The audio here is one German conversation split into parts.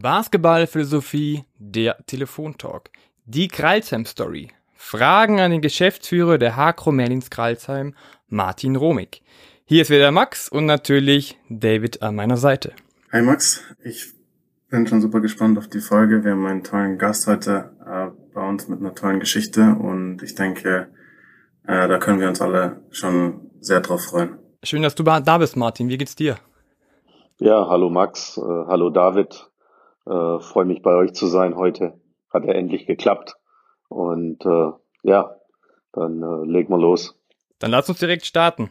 Basketballphilosophie, der Telefontalk. Die Kralsheim-Story. Fragen an den Geschäftsführer der Hakro Merlins Kralsheim, Martin Romig. Hier ist wieder Max und natürlich David an meiner Seite. Hi Max, ich bin schon super gespannt auf die Folge. Wir haben einen tollen Gast heute äh, bei uns mit einer tollen Geschichte und ich denke, äh, da können wir uns alle schon sehr drauf freuen. Schön, dass du da bist, Martin. Wie geht's dir? Ja, hallo Max, äh, hallo David. Äh, Freue mich bei euch zu sein heute. Hat ja endlich geklappt. Und äh, ja, dann äh, legen wir los. Dann lass uns direkt starten.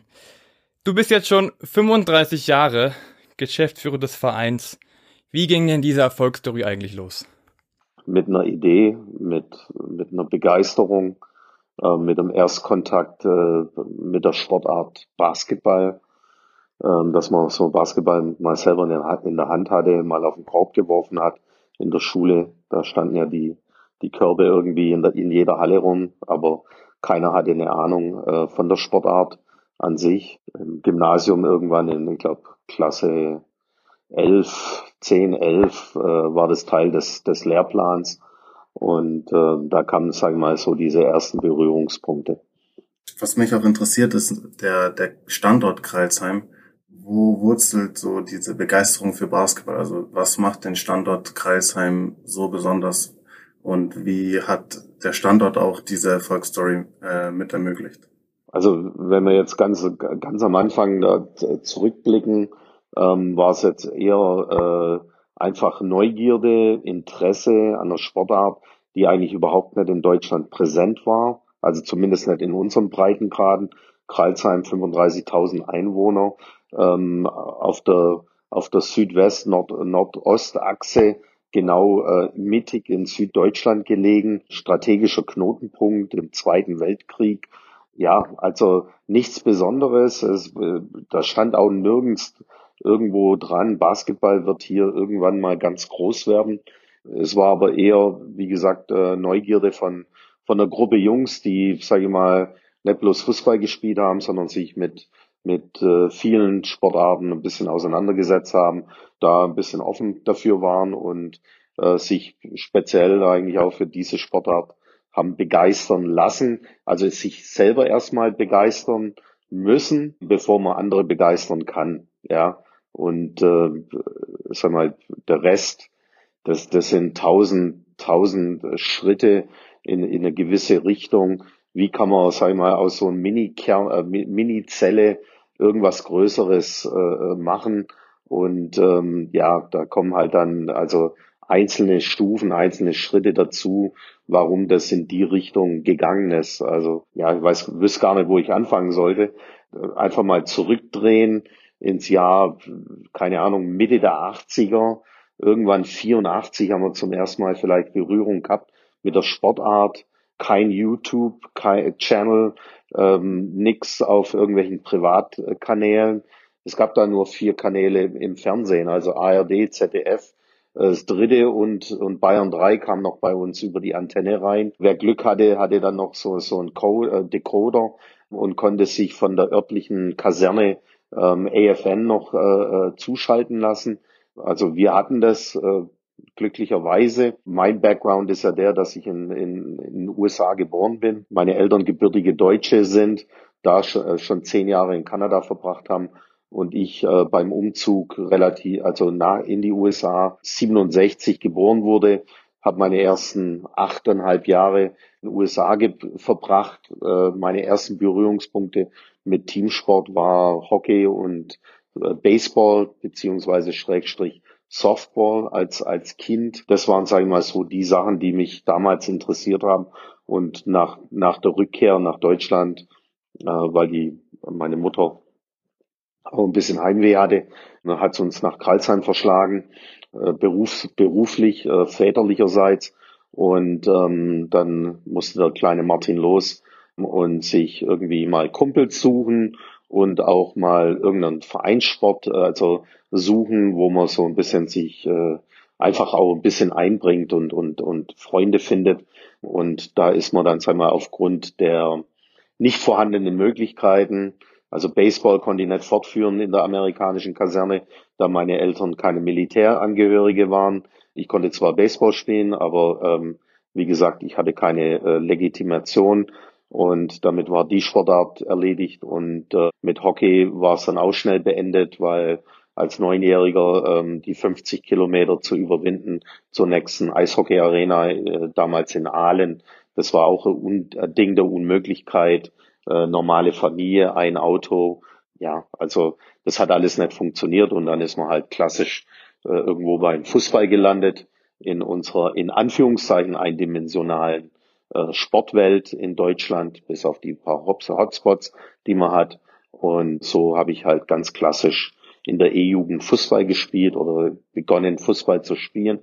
Du bist jetzt schon 35 Jahre Geschäftsführer des Vereins. Wie ging denn diese Erfolgsstory eigentlich los? Mit einer Idee, mit, mit einer Begeisterung, äh, mit dem Erstkontakt äh, mit der Sportart Basketball dass man so Basketball mal selber in der Hand hatte, mal auf den Korb geworfen hat in der Schule. Da standen ja die, die Körbe irgendwie in, der, in jeder Halle rum, aber keiner hatte eine Ahnung äh, von der Sportart an sich. Im Gymnasium irgendwann in, ich glaube, Klasse 11, 10, 11 äh, war das Teil des, des Lehrplans. Und äh, da kamen, sagen wir mal, so diese ersten Berührungspunkte. Was mich auch interessiert, ist der, der Standort Kreilsheim wo wurzelt so diese Begeisterung für Basketball? Also was macht den Standort Kreisheim so besonders und wie hat der Standort auch diese Erfolgsstory äh, mit ermöglicht? Also wenn wir jetzt ganz, ganz am Anfang da zurückblicken, ähm, war es jetzt eher äh, einfach Neugierde, Interesse an der Sportart, die eigentlich überhaupt nicht in Deutschland präsent war, also zumindest nicht in unseren Breitengraden. Kreilsheim 35.000 Einwohner, ähm, auf der auf der Südwest-Nordostachse genau äh, mittig in Süddeutschland gelegen, strategischer Knotenpunkt im Zweiten Weltkrieg. Ja, also nichts Besonderes. Es, äh, da stand auch nirgends irgendwo dran, Basketball wird hier irgendwann mal ganz groß werden. Es war aber eher, wie gesagt, äh, Neugierde von, von einer Gruppe Jungs, die, sage ich mal, nicht bloß Fußball gespielt haben, sondern sich mit mit äh, vielen Sportarten ein bisschen auseinandergesetzt haben, da ein bisschen offen dafür waren und äh, sich speziell eigentlich auch für diese Sportart haben begeistern lassen, also sich selber erstmal begeistern müssen, bevor man andere begeistern kann, ja. Und äh, sag mal, der Rest, das, das sind tausend, tausend Schritte in, in eine gewisse Richtung. Wie kann man, sag ich mal, aus so einem Mini-Kern, äh, Mini-Zelle irgendwas Größeres äh, machen. Und ähm, ja, da kommen halt dann also einzelne Stufen, einzelne Schritte dazu, warum das in die Richtung gegangen ist. Also ja, ich weiß, wüsste gar nicht, wo ich anfangen sollte. Einfach mal zurückdrehen ins Jahr, keine Ahnung, Mitte der 80er, irgendwann 84 haben wir zum ersten Mal vielleicht Berührung gehabt mit der Sportart. Kein YouTube, kein Channel, ähm, nix auf irgendwelchen Privatkanälen. Es gab da nur vier Kanäle im Fernsehen, also ARD, ZDF, äh, das dritte und, und Bayern 3 kam noch bei uns über die Antenne rein. Wer Glück hatte, hatte dann noch so, so ein Code, äh, Decoder und konnte sich von der örtlichen Kaserne ähm, AFN noch äh, äh, zuschalten lassen. Also wir hatten das, äh, glücklicherweise. Mein Background ist ja der, dass ich in, in, in den USA geboren bin. Meine Eltern gebürtige Deutsche sind, da schon, äh, schon zehn Jahre in Kanada verbracht haben und ich äh, beim Umzug relativ, also nah in die USA 67 geboren wurde, habe meine ersten achteinhalb Jahre in den USA verbracht. Äh, meine ersten Berührungspunkte mit Teamsport war Hockey und äh, Baseball beziehungsweise Schrägstrich Softball als, als Kind. Das waren, sage ich mal, so die Sachen, die mich damals interessiert haben. Und nach, nach der Rückkehr nach Deutschland, äh, weil die, meine Mutter auch ein bisschen Heimweh hatte, hat sie uns nach Karlsheim verschlagen, äh, berufs, beruflich, äh, väterlicherseits. Und ähm, dann musste der kleine Martin los und sich irgendwie mal Kumpels suchen und auch mal irgendeinen Vereinssport, äh, also suchen, wo man so ein bisschen sich äh, einfach auch ein bisschen einbringt und, und, und Freunde findet. Und da ist man dann, sagen wir, aufgrund der nicht vorhandenen Möglichkeiten Also Baseball konnte ich nicht fortführen in der amerikanischen Kaserne, da meine Eltern keine Militärangehörige waren. Ich konnte zwar Baseball spielen, aber ähm, wie gesagt, ich hatte keine äh, Legitimation und damit war die Sportart erledigt. Und äh, mit Hockey war es dann auch schnell beendet, weil als Neunjähriger ähm, die 50 Kilometer zu überwinden zur nächsten Eishockey-Arena, äh, damals in Aalen, das war auch ein, Ding der Unmöglichkeit. Äh, normale Familie, ein Auto, ja, also das hat alles nicht funktioniert. Und dann ist man halt klassisch äh, irgendwo beim Fußball gelandet in unserer in Anführungszeichen eindimensionalen Sportwelt in Deutschland, bis auf die paar Hotspots, die man hat. Und so habe ich halt ganz klassisch in der E-Jugend Fußball gespielt oder begonnen Fußball zu spielen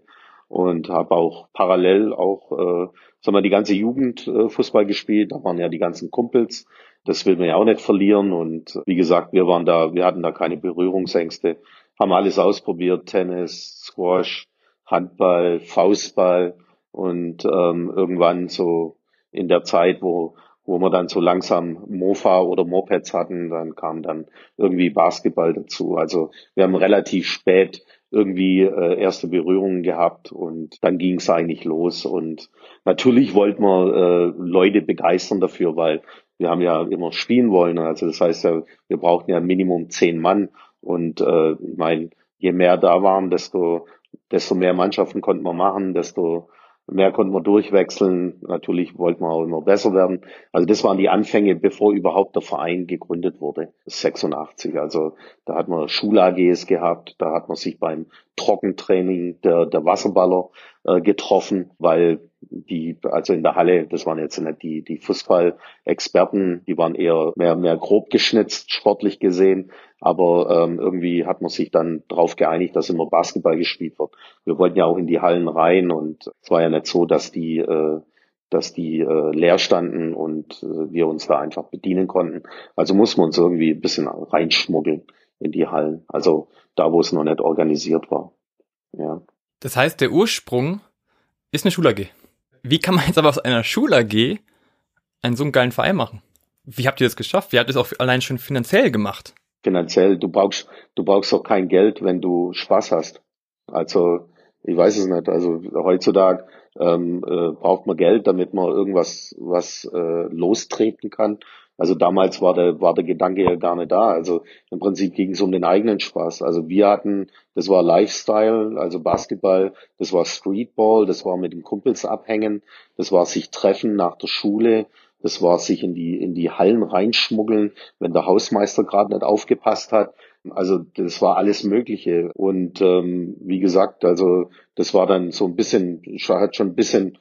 und habe auch parallel auch äh, sagen wir die ganze Jugend äh, Fußball gespielt. Da waren ja die ganzen Kumpels. Das will man ja auch nicht verlieren. Und wie gesagt, wir waren da, wir hatten da keine Berührungsängste, haben alles ausprobiert: Tennis, Squash, Handball, Faustball und ähm, irgendwann so in der Zeit, wo wo wir dann so langsam Mofa oder Mopeds hatten, dann kam dann irgendwie Basketball dazu. Also wir haben relativ spät irgendwie äh, erste Berührungen gehabt und dann ging es eigentlich los. Und natürlich wollten wir äh, Leute begeistern dafür, weil wir haben ja immer spielen wollen. Also das heißt ja, wir brauchten ja Minimum zehn Mann. Und äh, ich meine, je mehr da waren, desto, desto mehr Mannschaften konnten wir machen, desto Mehr konnten wir durchwechseln. Natürlich wollten wir auch immer besser werden. Also das waren die Anfänge, bevor überhaupt der Verein gegründet wurde. 86. Also da hat man Schul-AGs gehabt. Da hat man sich beim Trockentraining der, der Wasserballer äh, getroffen, weil die, also in der Halle, das waren jetzt nicht die, die Fußball-Experten, die waren eher mehr, mehr grob geschnitzt, sportlich gesehen. Aber ähm, irgendwie hat man sich dann darauf geeinigt, dass immer Basketball gespielt wird. Wir wollten ja auch in die Hallen rein und es war ja nicht so, dass die, äh, dass die äh, leer standen und äh, wir uns da einfach bedienen konnten. Also muss man uns irgendwie ein bisschen reinschmuggeln in die Hallen. Also da, wo es noch nicht organisiert war. Ja. Das heißt, der Ursprung ist eine Schul-AG. Wie kann man jetzt aber aus einer Schul-AG einen so einen geilen Verein machen? Wie habt ihr das geschafft? Wie habt ihr es auch allein schon finanziell gemacht? finanziell. Du brauchst, du brauchst auch kein Geld, wenn du Spaß hast. Also ich weiß es nicht. Also heutzutage ähm, äh, braucht man Geld, damit man irgendwas was äh, lostreten kann. Also damals war der war der Gedanke ja gar nicht da. Also im Prinzip ging es um den eigenen Spaß. Also wir hatten, das war Lifestyle, also Basketball, das war Streetball, das war mit den Kumpels abhängen, das war sich treffen nach der Schule, das war sich in die, in die Hallen reinschmuggeln, wenn der Hausmeister gerade nicht aufgepasst hat. Also das war alles Mögliche. Und ähm, wie gesagt, also das war dann so ein bisschen, hat schon ein bisschen,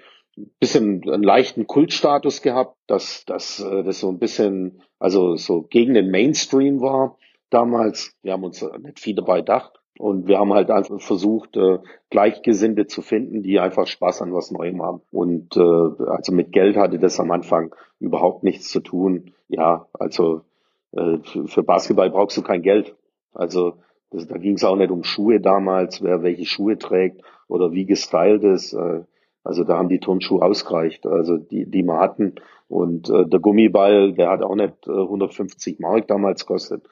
bisschen einen leichten Kultstatus gehabt, dass, dass äh, das so ein bisschen, also so gegen den Mainstream war damals. Wir haben uns nicht viel dabei gedacht. Und wir haben halt einfach versucht, äh, Gleichgesinnte zu finden, die einfach Spaß an was Neuem haben. Und äh, also mit Geld hatte das am Anfang überhaupt nichts zu tun. Ja, also äh, für Basketball brauchst du kein Geld. Also das, da ging es auch nicht um Schuhe damals, wer welche Schuhe trägt oder wie gestylt ist. Äh, also da haben die Turnschuhe ausgereicht, also die, die wir hatten. Und äh, der Gummiball, der hat auch nicht äh, 150 Mark damals gekostet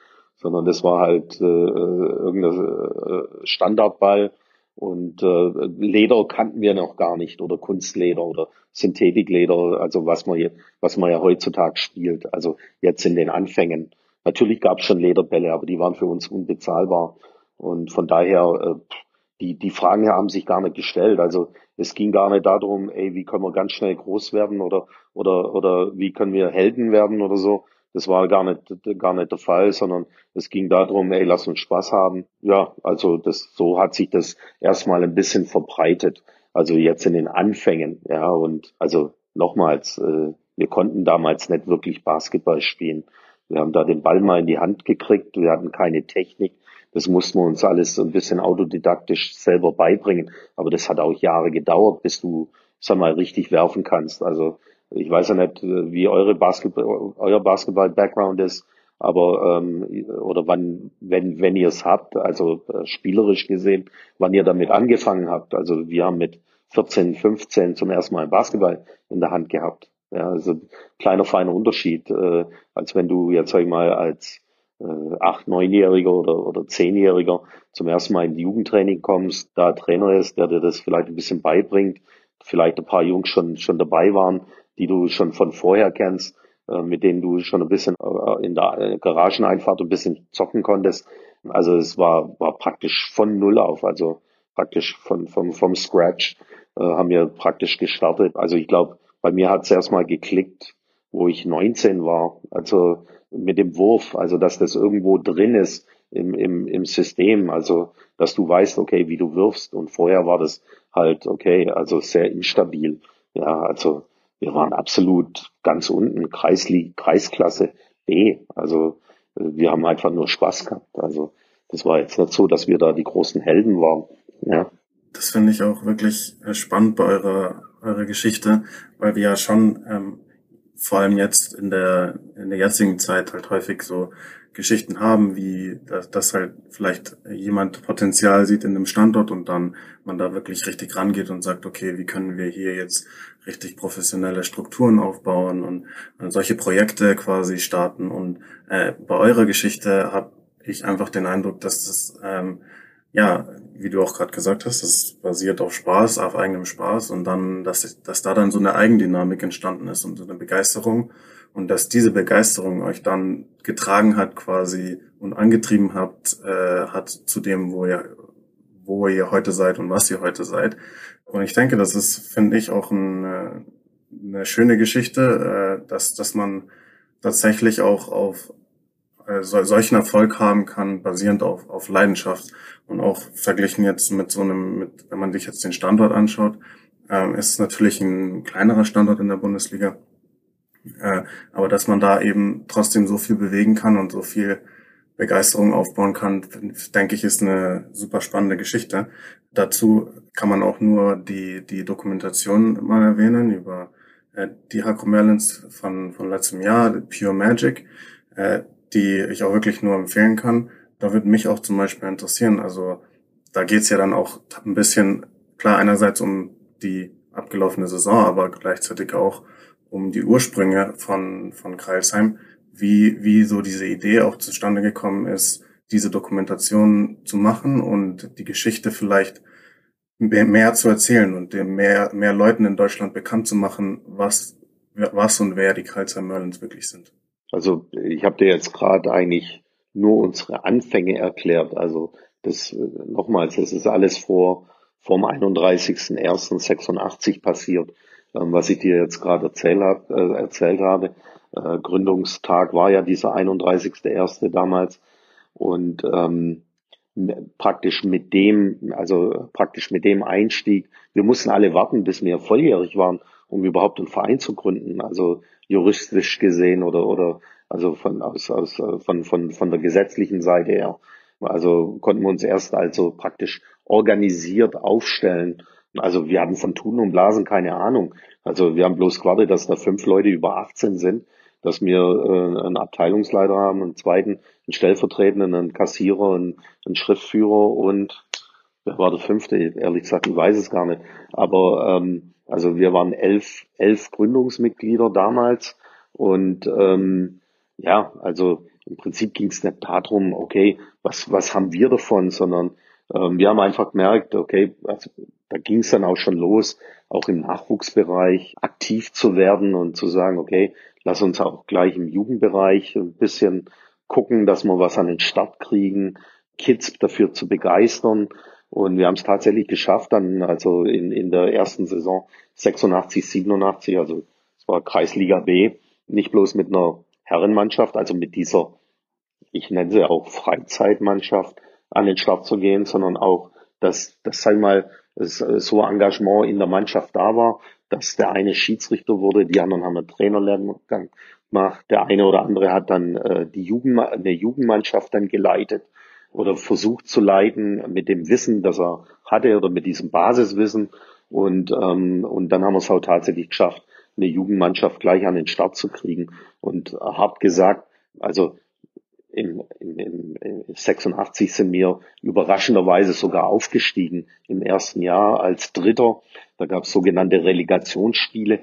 sondern das war halt äh, irgendein äh, Standardball und äh, Leder kannten wir noch gar nicht oder Kunstleder oder Synthetikleder, also was man jetzt, was man ja heutzutage spielt, also jetzt in den Anfängen. Natürlich gab es schon Lederbälle, aber die waren für uns unbezahlbar und von daher äh, die die Fragen haben sich gar nicht gestellt. Also es ging gar nicht darum, ey, wie können wir ganz schnell groß werden oder oder oder wie können wir Helden werden oder so, das war gar nicht, gar nicht der Fall, sondern es ging darum, ey, lass uns Spaß haben. Ja, also das, so hat sich das erstmal ein bisschen verbreitet. Also jetzt in den Anfängen, ja, und also nochmals, äh, wir konnten damals nicht wirklich Basketball spielen. Wir haben da den Ball mal in die Hand gekriegt, wir hatten keine Technik. Das mussten wir uns alles so ein bisschen autodidaktisch selber beibringen. Aber das hat auch Jahre gedauert, bis du, sag mal, richtig werfen kannst. Also ich weiß ja nicht, wie eure Basketball, euer Basketball-Background ist, aber ähm, oder wann, wenn wenn ihr es habt, also äh, spielerisch gesehen, wann ihr damit angefangen habt. Also wir haben mit 14, 15 zum ersten Mal Basketball in der Hand gehabt. Ja, also kleiner feiner Unterschied, äh, als wenn du jetzt sag ich mal als acht, neunjähriger oder oder zehnjähriger zum ersten Mal in die Jugendtraining kommst, da Trainer ist, der dir das vielleicht ein bisschen beibringt, vielleicht ein paar Jungs schon schon dabei waren, die du schon von vorher kennst, äh, mit denen du schon ein bisschen äh, in der äh, Garageneinfahrt ein bisschen zocken konntest. Also es war war praktisch von null auf, also praktisch von vom vom Scratch äh, haben wir praktisch gestartet. Also ich glaube bei mir hat es erstmal geklickt, wo ich 19 war. Also mit dem Wurf, also dass das irgendwo drin ist im, im, im System, also dass du weißt, okay, wie du wirfst. Und vorher war das halt, okay, also sehr instabil. Ja, also wir waren absolut ganz unten, Kreisliga, Kreisklasse B. Also äh, wir haben einfach nur Spaß gehabt. Also das war jetzt nicht so, dass wir da die großen Helden waren. Ja. Das finde ich auch wirklich äh, spannend bei eurer eure Geschichte, weil wir ja schon ähm, vor allem jetzt in der in der jetzigen Zeit halt häufig so Geschichten haben, wie dass, dass halt vielleicht jemand Potenzial sieht in einem Standort und dann man da wirklich richtig rangeht und sagt, okay, wie können wir hier jetzt richtig professionelle Strukturen aufbauen und, und solche Projekte quasi starten. Und äh, bei eurer Geschichte habe ich einfach den Eindruck, dass das ähm, ja, wie du auch gerade gesagt hast, das basiert auf Spaß, auf eigenem Spaß und dann, dass, dass da dann so eine Eigendynamik entstanden ist und so eine Begeisterung und dass diese Begeisterung euch dann getragen hat quasi und angetrieben habt, äh, hat zu dem, wo ihr, wo ihr heute seid und was ihr heute seid. Und ich denke, das ist, finde ich, auch eine, eine schöne Geschichte, äh, dass, dass man tatsächlich auch auf äh, solchen Erfolg haben kann, basierend auf, auf Leidenschaft. Und auch verglichen jetzt mit so einem, mit, wenn man sich jetzt den Standort anschaut, ähm, ist es natürlich ein kleinerer Standort in der Bundesliga. Äh, aber dass man da eben trotzdem so viel bewegen kann und so viel Begeisterung aufbauen kann, denke ich, ist eine super spannende Geschichte. Dazu kann man auch nur die, die Dokumentation mal erwähnen über äh, die Hakro Merlins von, von letztem Jahr, Pure Magic. Äh, die ich auch wirklich nur empfehlen kann. Da würde mich auch zum Beispiel interessieren. Also da geht's ja dann auch ein bisschen, klar, einerseits um die abgelaufene Saison, aber gleichzeitig auch um die Ursprünge von, von Kreilsheim, wie, wie so diese Idee auch zustande gekommen ist, diese Dokumentation zu machen und die Geschichte vielleicht mehr zu erzählen und mehr, mehr Leuten in Deutschland bekannt zu machen, was, was und wer die Kreilsheim Merlins wirklich sind. Also ich habe dir jetzt gerade eigentlich nur unsere Anfänge erklärt. Also das nochmals, das ist alles vor vom 31.01.86 passiert, ähm, was ich dir jetzt gerade erzählt, hab, äh, erzählt habe. Äh, Gründungstag war ja dieser 31.01. damals und ähm, praktisch mit dem, also praktisch mit dem Einstieg, wir mussten alle warten, bis wir volljährig waren, um überhaupt einen Verein zu gründen. Also juristisch gesehen oder oder also von aus, aus von von von der gesetzlichen Seite her. Also konnten wir uns erst also praktisch organisiert aufstellen. Also wir hatten von Tun und Blasen keine Ahnung. Also wir haben bloß gewartet, dass da fünf Leute über 18 sind, dass wir äh, einen Abteilungsleiter haben, einen zweiten, einen Stellvertretenden, einen Kassierer, einen, einen Schriftführer und wer war der fünfte? Ehrlich gesagt, ich weiß es gar nicht. Aber ähm, also wir waren elf, elf Gründungsmitglieder damals und ähm, ja, also im Prinzip ging es nicht darum, okay, was, was haben wir davon, sondern ähm, wir haben einfach gemerkt, okay, also da ging es dann auch schon los, auch im Nachwuchsbereich aktiv zu werden und zu sagen, okay, lass uns auch gleich im Jugendbereich ein bisschen gucken, dass wir was an den Start kriegen, Kids dafür zu begeistern. Und wir haben es tatsächlich geschafft, dann also in, in der ersten Saison 86, 87, also es war Kreisliga B, nicht bloß mit einer Herrenmannschaft, also mit dieser, ich nenne sie auch Freizeitmannschaft, an den Start zu gehen, sondern auch, dass, dass sag mal, so Engagement in der Mannschaft da war, dass der eine Schiedsrichter wurde, die anderen haben einen Trainerlehrgang gemacht, der eine oder andere hat dann äh, die Jugend, eine Jugendmannschaft dann geleitet oder versucht zu leiten mit dem Wissen, das er hatte oder mit diesem Basiswissen. Und, ähm, und dann haben wir es auch tatsächlich geschafft, eine Jugendmannschaft gleich an den Start zu kriegen. Und hart gesagt, also im, im, im 86 sind wir überraschenderweise sogar aufgestiegen im ersten Jahr als Dritter. Da gab es sogenannte Relegationsspiele.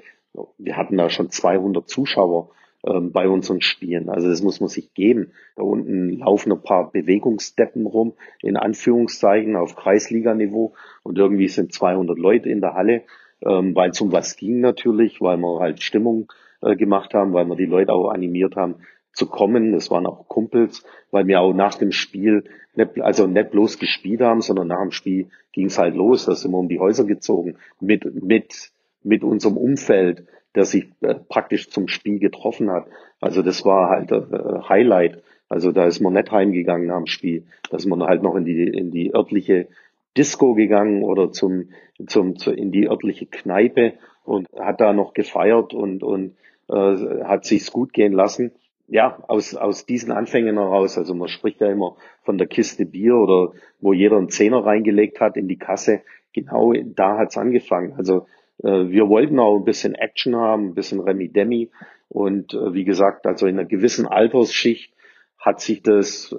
wir hatten da schon 200 Zuschauer ähm, bei unseren Spielen. Also das muss man sich geben. Da unten laufen ein paar Bewegungsdeppen rum, in Anführungszeichen, auf Kreisliganiveau und irgendwie sind 200 Leute in der Halle, ähm, weil es um was ging natürlich, weil wir halt Stimmung äh, gemacht haben, weil wir die Leute auch animiert haben zu kommen. Das waren auch Kumpels, weil wir auch nach dem Spiel nicht, also nicht bloß gespielt haben, sondern nach dem Spiel ging es halt los. Da sind wir um die Häuser gezogen mit, mit, mit unserem Umfeld der sich äh, praktisch zum Spiel getroffen hat. Also das war halt äh, Highlight. Also da ist man nicht heimgegangen nach dem Spiel. Da ist man halt noch in die, in die örtliche Disco gegangen oder zum, zum, zu, in die örtliche Kneipe und hat da noch gefeiert und, und äh, hat sich's gut gehen lassen. Ja, aus, aus diesen Anfängen heraus, also man spricht ja immer von der Kiste Bier oder wo jeder einen Zehner reingelegt hat in die Kasse. Genau da hat's angefangen. Also wir wollten auch ein bisschen Action haben, ein bisschen Remi-Demi. Und äh, wie gesagt, also in einer gewissen Altersschicht hat sich das,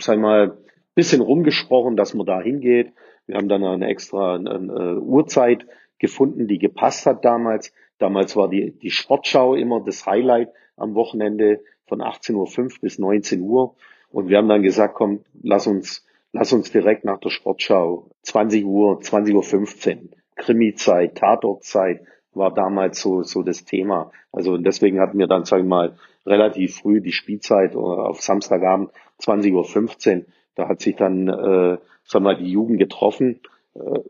sag mal, bisschen rumgesprochen, dass man da hingeht. Wir haben dann eine extra eine Uhrzeit gefunden, die gepasst hat damals. Damals war die, die Sportschau immer das Highlight am Wochenende von 18.05 Uhr bis 19 Uhr. Und wir haben dann gesagt, komm, lass uns, lass uns direkt nach der Sportschau 20 Uhr, 20.15 Uhr Krimi-Zeit, Tatortzeit war damals so, so das Thema. Also deswegen hatten wir dann, sag ich mal, relativ früh die Spielzeit äh, auf Samstagabend 20.15 Uhr. Da hat sich dann, äh, sag mal, die Jugend getroffen, äh,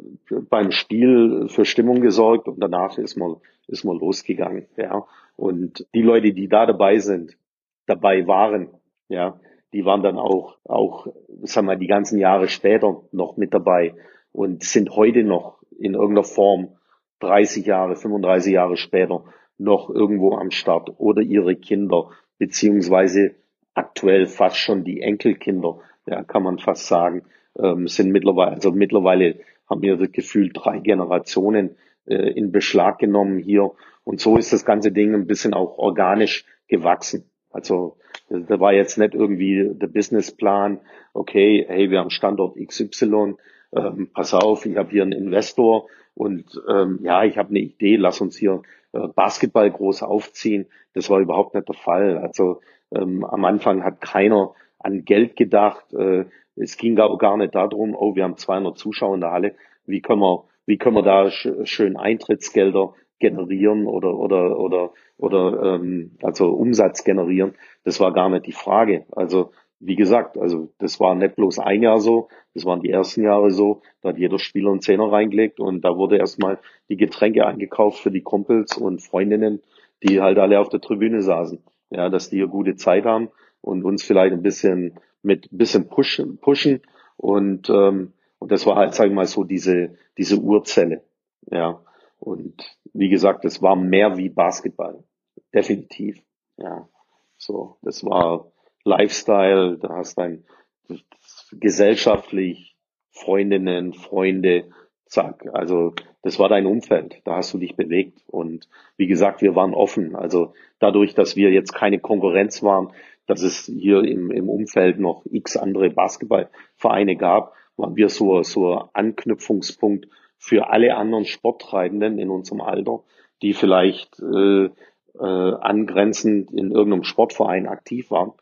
beim Spiel für Stimmung gesorgt und danach ist man, ist man losgegangen. Ja. Und die Leute, die da dabei sind, dabei waren, ja, die waren dann auch, auch, sag mal, die ganzen Jahre später noch mit dabei und sind heute noch in irgendeiner Form 30 Jahre, 35 Jahre später noch irgendwo am Start oder ihre Kinder, beziehungsweise aktuell fast schon die Enkelkinder, ja, kann man fast sagen, ähm, sind mittlerweile, also mittlerweile haben wir das Gefühl, drei Generationen äh, in Beschlag genommen hier. Und so ist das ganze Ding ein bisschen auch organisch gewachsen. Also da war jetzt nicht irgendwie der Businessplan, okay, hey, wir haben Standort XY, ähm, pass auf, ich habe hier einen Investor und ähm, ja, ich habe eine Idee, lass uns hier äh, Basketball groß aufziehen. Das war überhaupt nicht der Fall. Also ähm, am Anfang hat keiner an Geld gedacht. Äh, es ging auch gar nicht darum, oh, wir haben 200 Zuschauer in der Halle, wie können wir, wie können wir da sch schön Eintrittsgelder generieren oder oder oder oder ähm, also Umsatz generieren. Das war gar nicht die Frage. Also wie gesagt, also das war nicht bloß ein Jahr so, das waren die ersten Jahre so, da hat jeder Spieler einen Zehner reingelegt und da wurde erstmal die Getränke eingekauft für die Kumpels und Freundinnen, die halt alle auf der Tribüne saßen. Ja, dass die eine gute Zeit haben und uns vielleicht ein bisschen mit ein bisschen pushen, pushen und ähm, und das war halt, sag ich mal, so diese diese Urzelle. Ja. Und wie gesagt, es war mehr wie Basketball. Definitiv. Ja. So, das war Lifestyle, da hast dein gesellschaftlich Freundinnen, Freunde, zack. Also das war dein Umfeld, da hast du dich bewegt. Und wie gesagt, wir waren offen. Also dadurch, dass wir jetzt keine Konkurrenz waren, dass es hier im, im Umfeld noch x andere Basketballvereine gab, waren wir so, so Anknüpfungspunkt für alle anderen Sporttreibenden in unserem Alter, die vielleicht äh, äh, angrenzend in irgendeinem Sportverein aktiv waren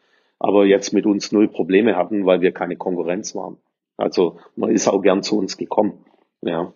aber jetzt mit uns null Probleme hatten, weil wir keine Konkurrenz waren. Also man ist auch gern zu uns gekommen. Ja.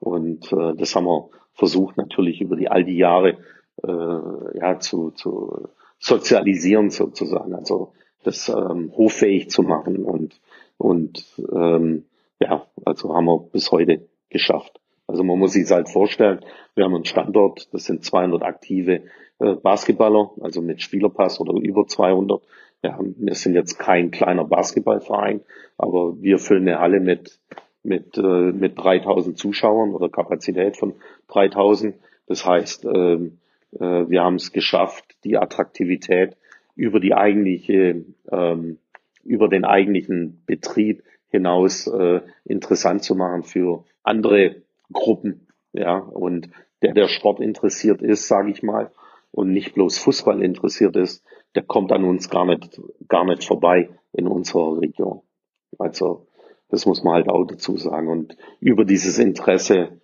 Und äh, das haben wir versucht natürlich über die all die Jahre äh, ja, zu, zu sozialisieren sozusagen, also das ähm, hoffähig zu machen und und ähm, ja, also haben wir bis heute geschafft. Also man muss sich halt vorstellen, wir haben einen Standort, das sind 200 aktive äh, Basketballer, also mit Spielerpass oder über 200 ja, wir sind jetzt kein kleiner Basketballverein, aber wir füllen eine Halle mit, mit, äh, mit 3000 Zuschauern oder Kapazität von 3000. Das heißt, äh, äh, wir haben es geschafft, die Attraktivität über die eigentliche, ähm, über den eigentlichen Betrieb hinaus äh, interessant zu machen für andere Gruppen. Ja, und der, der Sport interessiert ist, sage ich mal, und nicht bloß Fußball interessiert ist, der kommt an uns gar nicht, gar nicht vorbei in unserer Region. Also, das muss man halt auch dazu sagen. Und über dieses Interesse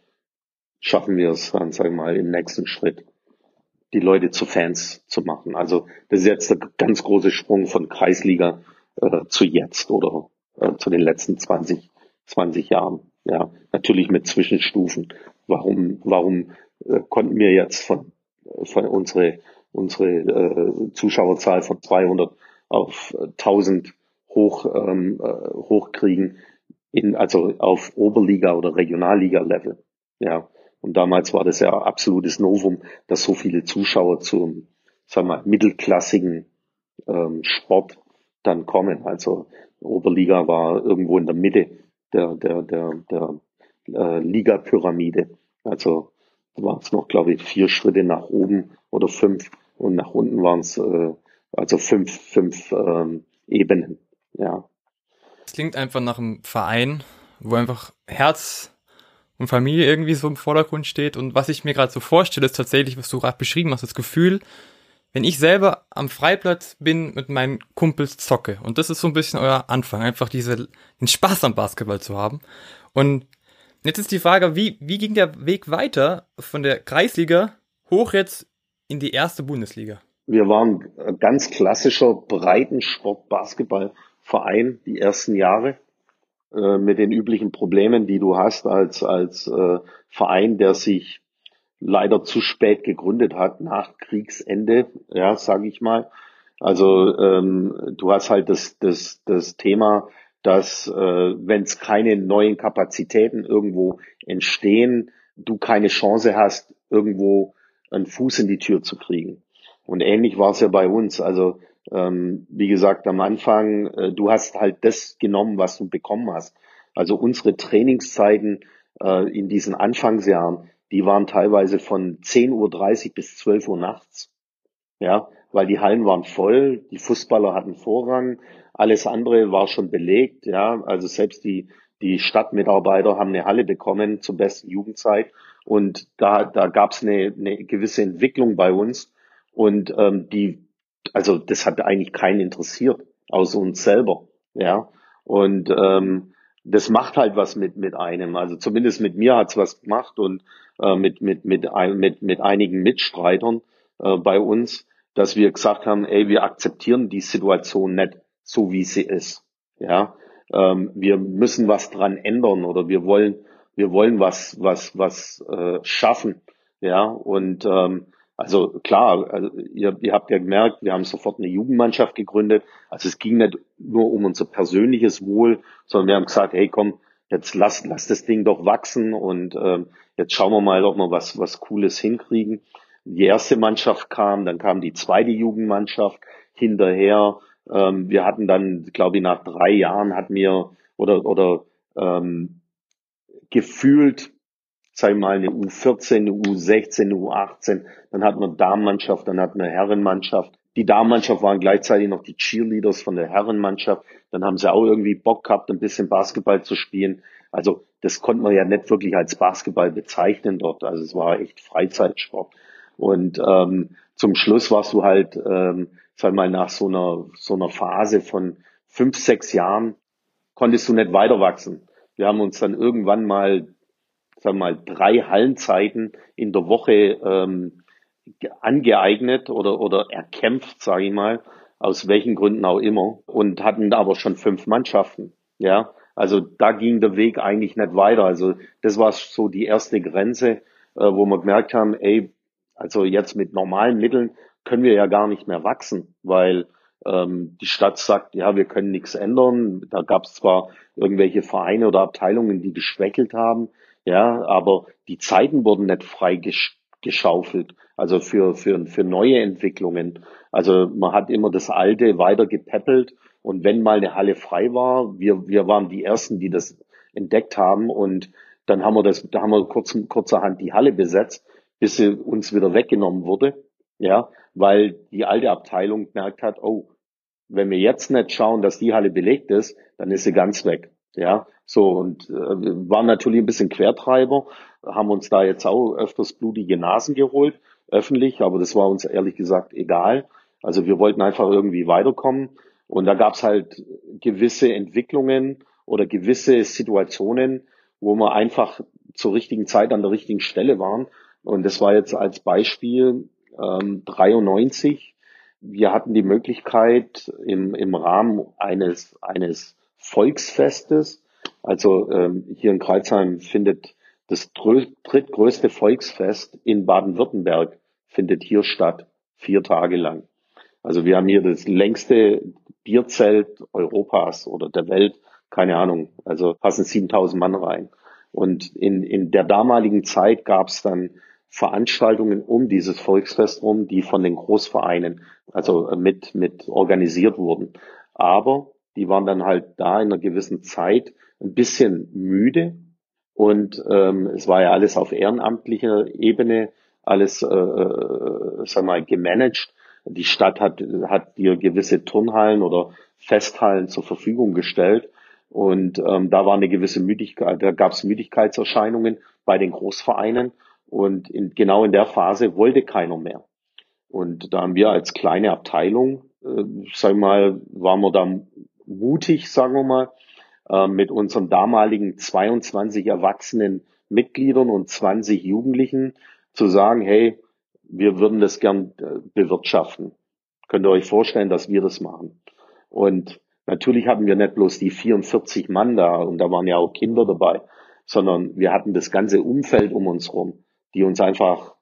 schaffen wir es dann, sagen wir mal, im nächsten Schritt die Leute zu Fans zu machen. Also das ist jetzt der ganz große Sprung von Kreisliga äh, zu jetzt oder äh, zu den letzten 20, 20 Jahren. Ja, natürlich mit Zwischenstufen. Warum, warum äh, konnten wir jetzt von, von unsere, unsere äh, Zuschauerzahl von 200 auf 1000 hoch, ähm, äh, hochkriegen, in, also auf Oberliga oder Regionalliga-Level. Ja, und damals war das ja absolutes Novum, dass so viele Zuschauer zum, sagen wir mal, mittelklassigen ähm, Sport dann kommen. Also Oberliga war irgendwo in der Mitte der, der, der, der äh, Liga-Pyramide. Also war es noch, glaube ich, vier Schritte nach oben oder fünf und nach unten waren es äh, also fünf, fünf ähm, Ebenen. Ja. Es klingt einfach nach einem Verein, wo einfach Herz und Familie irgendwie so im Vordergrund steht. Und was ich mir gerade so vorstelle, ist tatsächlich, was du gerade beschrieben hast, das Gefühl, wenn ich selber am Freiplatz bin mit meinen Kumpels zocke. Und das ist so ein bisschen euer Anfang, einfach diese, den Spaß am Basketball zu haben. Und jetzt ist die Frage, wie, wie ging der Weg weiter von der Kreisliga hoch jetzt in die erste Bundesliga? Wir waren ganz klassischer Breitensport-Basketballverein die ersten Jahre. Äh, mit den üblichen Problemen, die du hast als, als äh, Verein, der sich leider zu spät gegründet hat, nach Kriegsende, ja, sage ich mal. Also ähm, du hast halt das, das, das Thema, dass äh, wenn es keine neuen Kapazitäten irgendwo entstehen, du keine Chance hast, irgendwo einen Fuß in die Tür zu kriegen. Und ähnlich war es ja bei uns. Also ähm, wie gesagt, am Anfang, äh, du hast halt das genommen, was du bekommen hast. Also unsere Trainingszeiten äh, in diesen Anfangsjahren, die waren teilweise von 10.30 Uhr bis 12 Uhr nachts. Ja, weil die Hallen waren voll, die Fußballer hatten Vorrang, alles andere war schon belegt, ja, also selbst die, die Stadtmitarbeiter haben eine Halle bekommen zur besten Jugendzeit und da, da gab es eine, eine gewisse Entwicklung bei uns und ähm, die also das hat eigentlich keinen interessiert, außer uns selber. Ja. Und ähm, das macht halt was mit, mit einem. Also zumindest mit mir hat's was gemacht und äh, mit, mit, mit, mit, mit einigen Mitstreitern äh, bei uns, dass wir gesagt haben, ey, wir akzeptieren die Situation nicht so, wie sie ist. Ja. Ähm, wir müssen was dran ändern oder wir wollen, wir wollen was, was, was äh, schaffen. Ja. Und ähm, also klar, also ihr, ihr habt ja gemerkt, wir haben sofort eine Jugendmannschaft gegründet. Also es ging nicht nur um unser persönliches Wohl, sondern wir haben gesagt, hey komm, jetzt lass, lass das Ding doch wachsen und ähm, jetzt schauen wir mal, ob wir was, was Cooles hinkriegen. Die erste Mannschaft kam, dann kam die zweite Jugendmannschaft hinterher. Ähm, wir hatten dann, glaube ich, nach drei Jahren hatten wir oder oder ähm, gefühlt sag ich mal, eine U14, eine U16, eine U18, dann hatten wir Damenmannschaft, dann hatten wir Herrenmannschaft. Die Damenmannschaft waren gleichzeitig noch die Cheerleaders von der Herrenmannschaft. Dann haben sie auch irgendwie Bock gehabt, ein bisschen Basketball zu spielen. Also das konnte man ja nicht wirklich als Basketball bezeichnen dort. Also es war echt Freizeitsport. Und ähm, zum Schluss warst du halt, ähm, sag mal, nach so einer, so einer Phase von fünf, sechs Jahren, konntest du nicht weiter wachsen. Wir haben uns dann irgendwann mal wir mal, drei Hallenzeiten in der Woche ähm, angeeignet oder, oder erkämpft, sage ich mal, aus welchen Gründen auch immer, und hatten aber schon fünf Mannschaften. Ja, also da ging der Weg eigentlich nicht weiter. Also das war so die erste Grenze, äh, wo wir gemerkt haben, ey, also jetzt mit normalen Mitteln können wir ja gar nicht mehr wachsen, weil ähm, die Stadt sagt, ja, wir können nichts ändern. Da gab es zwar irgendwelche Vereine oder Abteilungen, die geschwächelt haben, ja, aber die Zeiten wurden nicht frei geschaufelt, also für, für, für neue Entwicklungen. Also man hat immer das Alte weiter gepäppelt und wenn mal eine Halle frei war, wir, wir waren die Ersten, die das entdeckt haben und dann haben wir das, da haben wir kurz, kurzerhand die Halle besetzt, bis sie uns wieder weggenommen wurde, ja, weil die alte Abteilung gemerkt hat, oh, wenn wir jetzt nicht schauen, dass die Halle belegt ist, dann ist sie ganz weg. Ja, so und äh, waren natürlich ein bisschen Quertreiber, haben uns da jetzt auch öfters blutige Nasen geholt, öffentlich, aber das war uns ehrlich gesagt egal. Also wir wollten einfach irgendwie weiterkommen und da gab's halt gewisse Entwicklungen oder gewisse Situationen, wo wir einfach zur richtigen Zeit an der richtigen Stelle waren. Und das war jetzt als Beispiel ähm, 93. Wir hatten die Möglichkeit im, im Rahmen eines, eines Volksfestes, also ähm, hier in Kreuzheim findet das drittgrößte Volksfest in Baden-Württemberg findet hier statt, vier Tage lang. Also wir haben hier das längste Bierzelt Europas oder der Welt, keine Ahnung, also passen 7000 Mann rein. Und in, in der damaligen Zeit gab es dann Veranstaltungen um dieses Volksfest rum, die von den Großvereinen, also mit, mit organisiert wurden. Aber die waren dann halt da in einer gewissen Zeit ein bisschen müde und ähm, es war ja alles auf ehrenamtlicher Ebene, alles, äh, äh, sag mal, gemanagt. Die Stadt hat, hat dir gewisse Turnhallen oder Festhallen zur Verfügung gestellt und ähm, da war eine gewisse Müdigkeit, da gab es Müdigkeitserscheinungen bei den Großvereinen und in, genau in der Phase wollte keiner mehr. Und da haben wir als kleine Abteilung, äh, sag mal, waren wir da mutig, sagen wir mal, äh, mit unseren damaligen 22 erwachsenen Mitgliedern und 20 Jugendlichen zu sagen, hey, wir würden das gern äh, bewirtschaften. Könnt ihr euch vorstellen, dass wir das machen? Und Natürlich hatten wir nicht bloß die 44 Mann da und da waren ja auch Kinder dabei, sondern wir hatten das ganze Umfeld um uns rum, die uns einfach,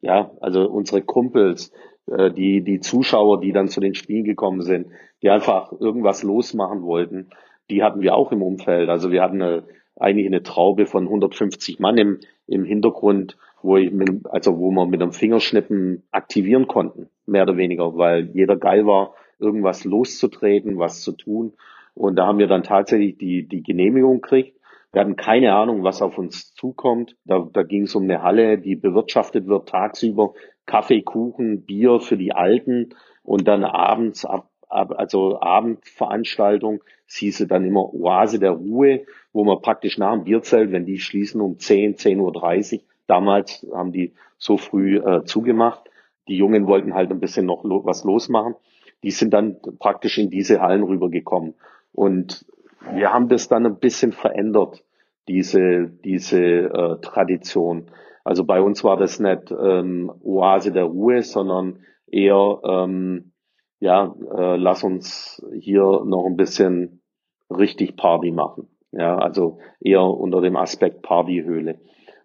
ja, also unsere Kumpels, äh, die, die Zuschauer, die dann zu den Spielen gekommen sind, die einfach irgendwas losmachen wollten, die hatten wir auch im Umfeld. Also wir hatten eine, eigentlich eine Traube von 150 Mann im, im Hintergrund, wo ich mit, also wo wir mit einem Fingerschnippen aktivieren konnten, mehr oder weniger, weil jeder geil war, irgendwas loszutreten, was zu tun. Und da haben wir dann tatsächlich die, die Genehmigung gekriegt. Wir hatten keine Ahnung, was auf uns zukommt. Da, da ging es um eine Halle, die bewirtschaftet wird tagsüber. Kaffee, Kuchen, Bier für die Alten und dann abends ab, ab also Abendveranstaltung. Es hieße dann immer Oase der Ruhe, wo man praktisch nach dem Bierzelt, wenn die schließen um 10, 10.30 Uhr, damals haben die so früh äh, zugemacht. Die Jungen wollten halt ein bisschen noch lo was losmachen die sind dann praktisch in diese Hallen rübergekommen. Und wir haben das dann ein bisschen verändert, diese, diese äh, Tradition. Also bei uns war das nicht ähm, Oase der Ruhe, sondern eher, ähm, ja, äh, lass uns hier noch ein bisschen richtig Party machen. Ja, also eher unter dem Aspekt Partyhöhle.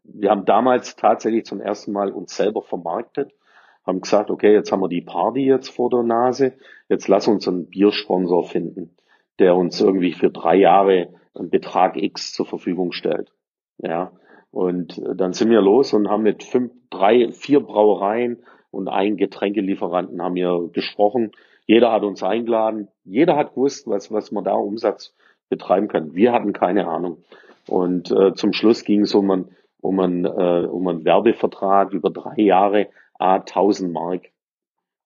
Wir haben damals tatsächlich zum ersten Mal uns selber vermarktet haben gesagt, okay, jetzt haben wir die Party jetzt vor der Nase, jetzt lass uns einen Biersponsor finden, der uns irgendwie für drei Jahre einen Betrag X zur Verfügung stellt. Ja, und dann sind wir los und haben mit fünf, drei, vier Brauereien und einen Getränkelieferanten haben wir gesprochen. Jeder hat uns eingeladen. Jeder hat gewusst, was, was man da Umsatz betreiben kann. Wir hatten keine Ahnung. Und äh, zum Schluss ging es um einen, um, einen, äh, um einen Werbevertrag über drei Jahre A 1000 Mark,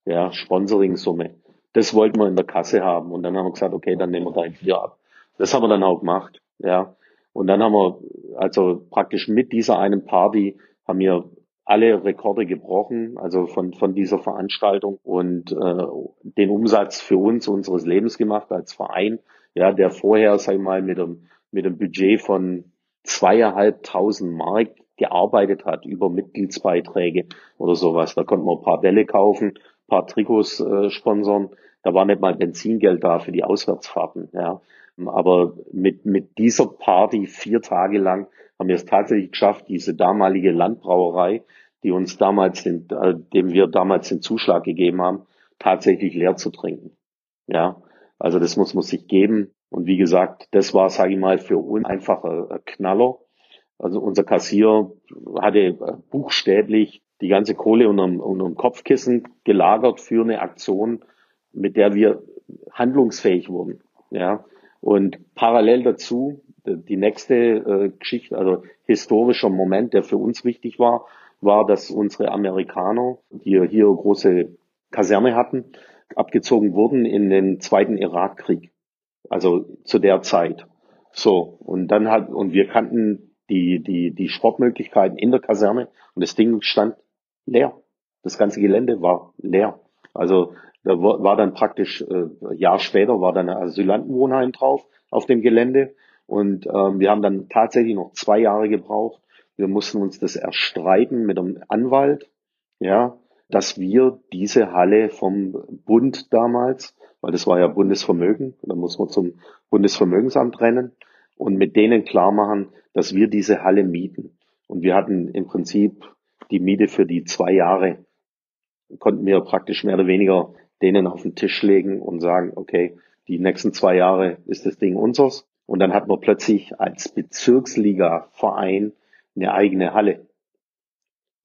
ja, Sponsoring-Summe. Das wollten wir in der Kasse haben. Und dann haben wir gesagt, okay, dann nehmen wir da ein Bier ab. Das haben wir dann auch gemacht, ja. Und dann haben wir, also praktisch mit dieser einen Party haben wir alle Rekorde gebrochen, also von, von dieser Veranstaltung und äh, den Umsatz für uns unseres Lebens gemacht als Verein, ja, der vorher, sag ich mal, mit einem, mit einem Budget von zweieinhalbtausend Mark gearbeitet hat über Mitgliedsbeiträge oder sowas. Da konnte man ein paar Bälle kaufen, ein paar Trikots äh, sponsern. Da war nicht mal Benzingeld da für die Auswärtsfahrten. Ja. Aber mit, mit dieser Party vier Tage lang haben wir es tatsächlich geschafft, diese damalige Landbrauerei, die uns damals, den, äh, dem wir damals den Zuschlag gegeben haben, tatsächlich leer zu trinken. Ja, also das muss man sich geben. Und wie gesagt, das war, sage ich mal, für uns einfach ein Knaller. Also unser Kassier hatte buchstäblich die ganze Kohle unterm, unterm Kopfkissen gelagert für eine Aktion, mit der wir handlungsfähig wurden. Ja. Und parallel dazu, die nächste äh, Geschichte, also historischer Moment, der für uns wichtig war, war, dass unsere Amerikaner, die hier große Kaserne hatten, abgezogen wurden in den zweiten Irakkrieg. Also zu der Zeit. So. Und dann hat, und wir kannten die, die, die Sportmöglichkeiten in der Kaserne und das Ding stand leer. Das ganze Gelände war leer. Also da war dann praktisch, äh, Jahr später war dann ein Asylantenwohnheim drauf auf dem Gelände und ähm, wir haben dann tatsächlich noch zwei Jahre gebraucht. Wir mussten uns das erstreiten mit einem Anwalt, ja, dass wir diese Halle vom Bund damals, weil das war ja Bundesvermögen, da muss man zum Bundesvermögensamt rennen und mit denen klar machen, dass wir diese Halle mieten. Und wir hatten im Prinzip die Miete für die zwei Jahre, konnten wir praktisch mehr oder weniger denen auf den Tisch legen und sagen, okay, die nächsten zwei Jahre ist das Ding unseres. Und dann hat man plötzlich als Bezirksliga-Verein eine eigene Halle.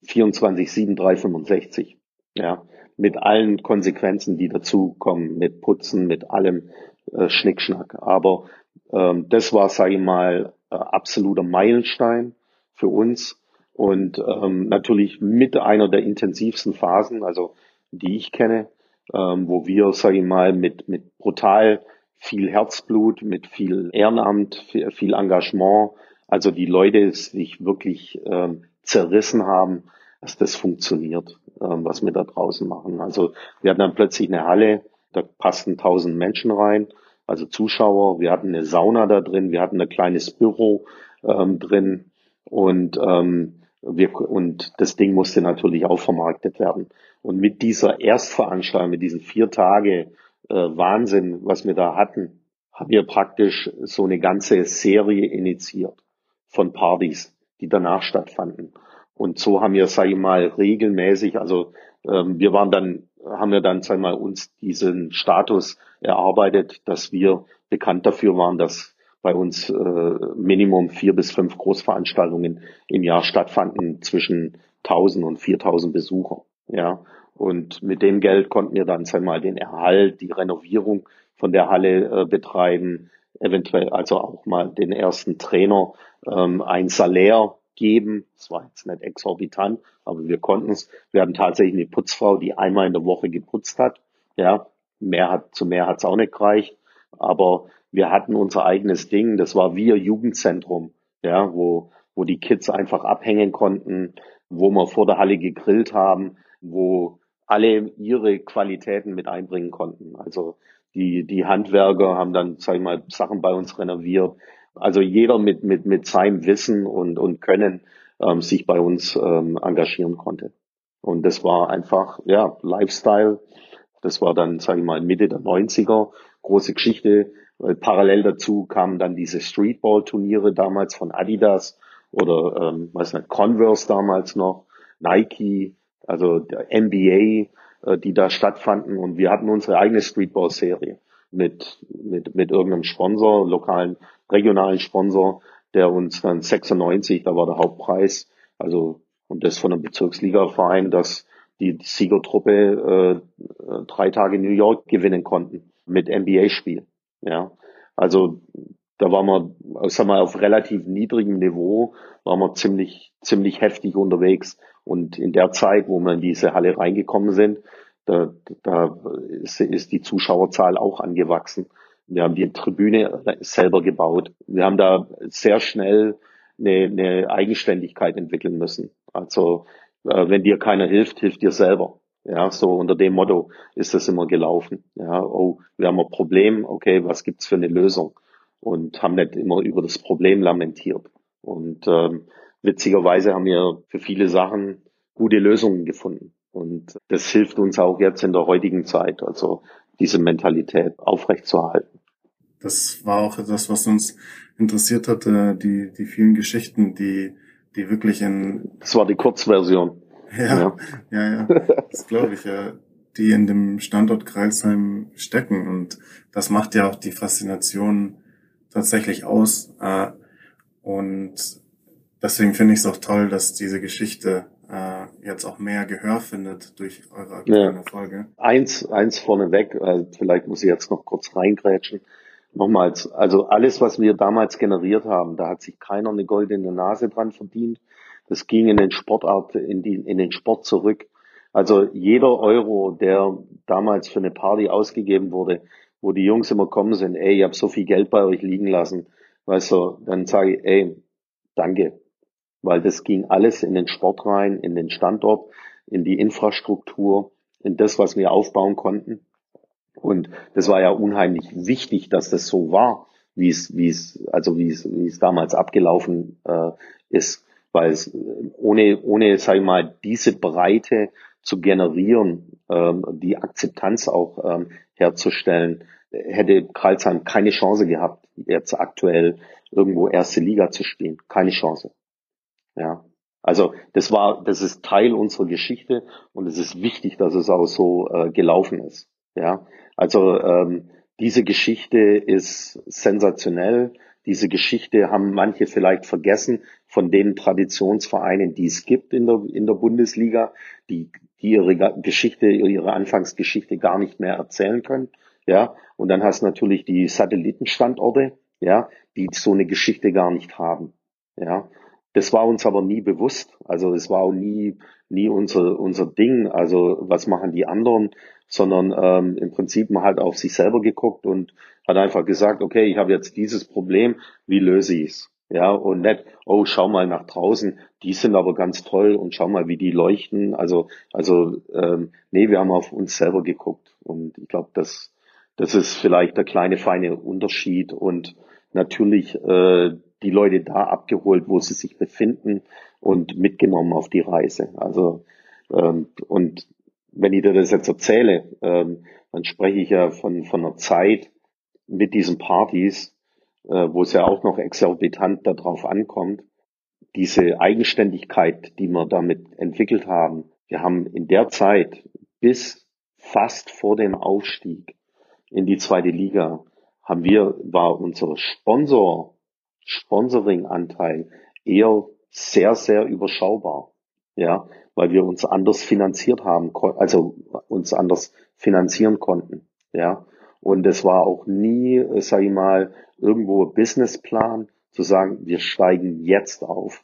24, 7, 3, 65. Ja, mit allen Konsequenzen, die dazukommen, mit Putzen, mit allem äh, Schnickschnack. Aber ähm, das war, sage ich mal, äh, absoluter Meilenstein für uns und ähm, natürlich mit einer der intensivsten Phasen, also die ich kenne, ähm, wo wir, sage ich mal, mit, mit brutal viel Herzblut, mit viel Ehrenamt, viel, Engagement, also die Leute sich wirklich ähm, zerrissen haben, dass das funktioniert, ähm, was wir da draußen machen. Also wir hatten dann plötzlich eine Halle, da passten tausend Menschen rein, also Zuschauer. Wir hatten eine Sauna da drin, wir hatten ein kleines Büro ähm, drin und ähm, wir, und das Ding musste natürlich auch vermarktet werden. Und mit dieser Erstveranstaltung, mit diesen vier Tage äh, Wahnsinn, was wir da hatten, haben wir praktisch so eine ganze Serie initiiert von Partys, die danach stattfanden. Und so haben wir, sage ich mal, regelmäßig, also ähm, wir waren dann, haben wir dann, sag ich mal, uns diesen Status erarbeitet, dass wir bekannt dafür waren, dass bei uns äh, Minimum vier bis fünf Großveranstaltungen im Jahr stattfanden zwischen 1000 und 4000 Besucher. Ja, und mit dem Geld konnten wir dann, sag ich mal, den Erhalt, die Renovierung von der Halle äh, betreiben, eventuell also auch mal den ersten Trainer ähm, ein Salär geben. Das war jetzt nicht exorbitant, aber wir konnten es. Wir hatten tatsächlich eine Putzfrau, die einmal in der Woche geputzt hat. Ja, mehr hat, zu mehr hat es auch nicht gereicht. Aber wir hatten unser eigenes Ding. Das war wir Jugendzentrum, ja, wo, wo die Kids einfach abhängen konnten, wo wir vor der Halle gegrillt haben, wo alle ihre Qualitäten mit einbringen konnten. Also die, die Handwerker haben dann, sag ich mal, Sachen bei uns renoviert. Also jeder mit, mit, mit seinem Wissen und, und Können ähm, sich bei uns ähm, engagieren konnte. Und das war einfach, ja, Lifestyle. Das war dann, sage ich mal, Mitte der 90er, große Geschichte. Parallel dazu kamen dann diese Streetball-Turniere damals von Adidas oder, ähm, weiß nicht, Converse damals noch, Nike, also der NBA, äh, die da stattfanden. Und wir hatten unsere eigene Streetball-Serie mit, mit, mit irgendeinem Sponsor, lokalen, regionalen Sponsor, der uns dann 96, da war der Hauptpreis, also und das von einem Bezirksliga-Verein, dass die Siegertruppe äh, drei Tage New York gewinnen konnten mit NBA-Spiel. Ja, also da waren wir, sagen wir, auf relativ niedrigem Niveau, waren wir ziemlich, ziemlich heftig unterwegs. Und in der Zeit, wo wir in diese Halle reingekommen sind, da, da ist, ist die Zuschauerzahl auch angewachsen. Wir haben die Tribüne selber gebaut. Wir haben da sehr schnell eine, eine Eigenständigkeit entwickeln müssen. Also äh, wenn dir keiner hilft, hilft dir selber. Ja, so unter dem Motto ist das immer gelaufen. Ja, oh, wir haben ein Problem, okay, was gibt's für eine Lösung? Und haben nicht immer über das Problem lamentiert. Und ähm, witzigerweise haben wir für viele Sachen gute Lösungen gefunden. Und das hilft uns auch jetzt in der heutigen Zeit, also diese Mentalität aufrechtzuerhalten. Das war auch etwas, was uns interessiert hatte, die, die vielen Geschichten, die, die wirklich in... Das war die Kurzversion. Ja, ja, ja, das glaube ich, ja, die in dem Standort Kreilsheim stecken. Und das macht ja auch die Faszination tatsächlich aus. Äh, und deswegen finde ich es auch toll, dass diese Geschichte äh, jetzt auch mehr Gehör findet durch eure aktuelle ja. Folge. Eins, eins vorneweg, vielleicht muss ich jetzt noch kurz reingrätschen. Nochmals, also alles, was wir damals generiert haben, da hat sich keiner eine goldene Nase dran verdient. Das ging in den Sportart, in, die, in den Sport zurück. Also jeder Euro, der damals für eine Party ausgegeben wurde, wo die Jungs immer kommen sind, ey, ich habe so viel Geld bei euch liegen lassen, weißt du, dann sage ich, ey, danke, weil das ging alles in den Sport rein, in den Standort, in die Infrastruktur, in das, was wir aufbauen konnten. Und das war ja unheimlich wichtig, dass das so war, wie es, wie es, also wie es, wie es damals abgelaufen äh, ist, weil es ohne, ohne, sag ich mal, diese Breite zu generieren, ähm, die Akzeptanz auch ähm, herzustellen, hätte Karlsheim keine Chance gehabt, jetzt aktuell irgendwo erste Liga zu spielen. Keine Chance. Ja. Also das war, das ist Teil unserer Geschichte und es ist wichtig, dass es auch so äh, gelaufen ist. Ja. Also ähm, diese Geschichte ist sensationell. Diese Geschichte haben manche vielleicht vergessen von den Traditionsvereinen, die es gibt in der, in der Bundesliga, die, die ihre Geschichte, ihre Anfangsgeschichte gar nicht mehr erzählen können. Ja, und dann hast du natürlich die Satellitenstandorte, ja, die so eine Geschichte gar nicht haben. Ja, das war uns aber nie bewusst. Also es war auch nie, nie unser, unser Ding. Also was machen die anderen? Sondern ähm, im Prinzip man hat auf sich selber geguckt und hat einfach gesagt, okay, ich habe jetzt dieses Problem, wie löse ich es? Ja, und nicht, oh, schau mal nach draußen, die sind aber ganz toll und schau mal, wie die leuchten. Also, also ähm, nee, wir haben auf uns selber geguckt. Und ich glaube, das, das ist vielleicht der kleine, feine Unterschied und natürlich äh, die Leute da abgeholt, wo sie sich befinden und mitgenommen auf die Reise. Also ähm, und wenn ich dir das jetzt erzähle, ähm, dann spreche ich ja von, von einer Zeit mit diesen Partys, äh, wo es ja auch noch exorbitant darauf ankommt, diese Eigenständigkeit, die wir damit entwickelt haben. Wir haben in der Zeit bis fast vor dem Aufstieg in die zweite Liga haben wir, war unser Sponsor, Sponsoring-Anteil eher sehr, sehr überschaubar. Ja, weil wir uns anders finanziert haben, also uns anders finanzieren konnten. Ja, und es war auch nie, sag ich mal, irgendwo Businessplan zu sagen, wir steigen jetzt auf,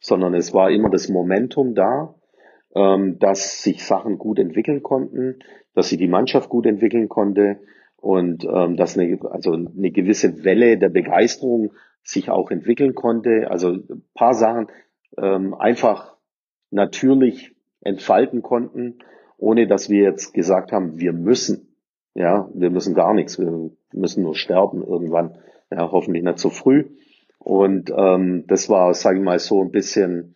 sondern es war immer das Momentum da, ähm, dass sich Sachen gut entwickeln konnten, dass sich die Mannschaft gut entwickeln konnte und ähm, dass eine, also eine gewisse Welle der Begeisterung sich auch entwickeln konnte. Also ein paar Sachen ähm, einfach natürlich entfalten konnten, ohne dass wir jetzt gesagt haben, wir müssen. Ja, wir müssen gar nichts. Wir müssen nur sterben irgendwann. Ja, hoffentlich nicht zu so früh. Und ähm, das war, sage ich mal, so ein bisschen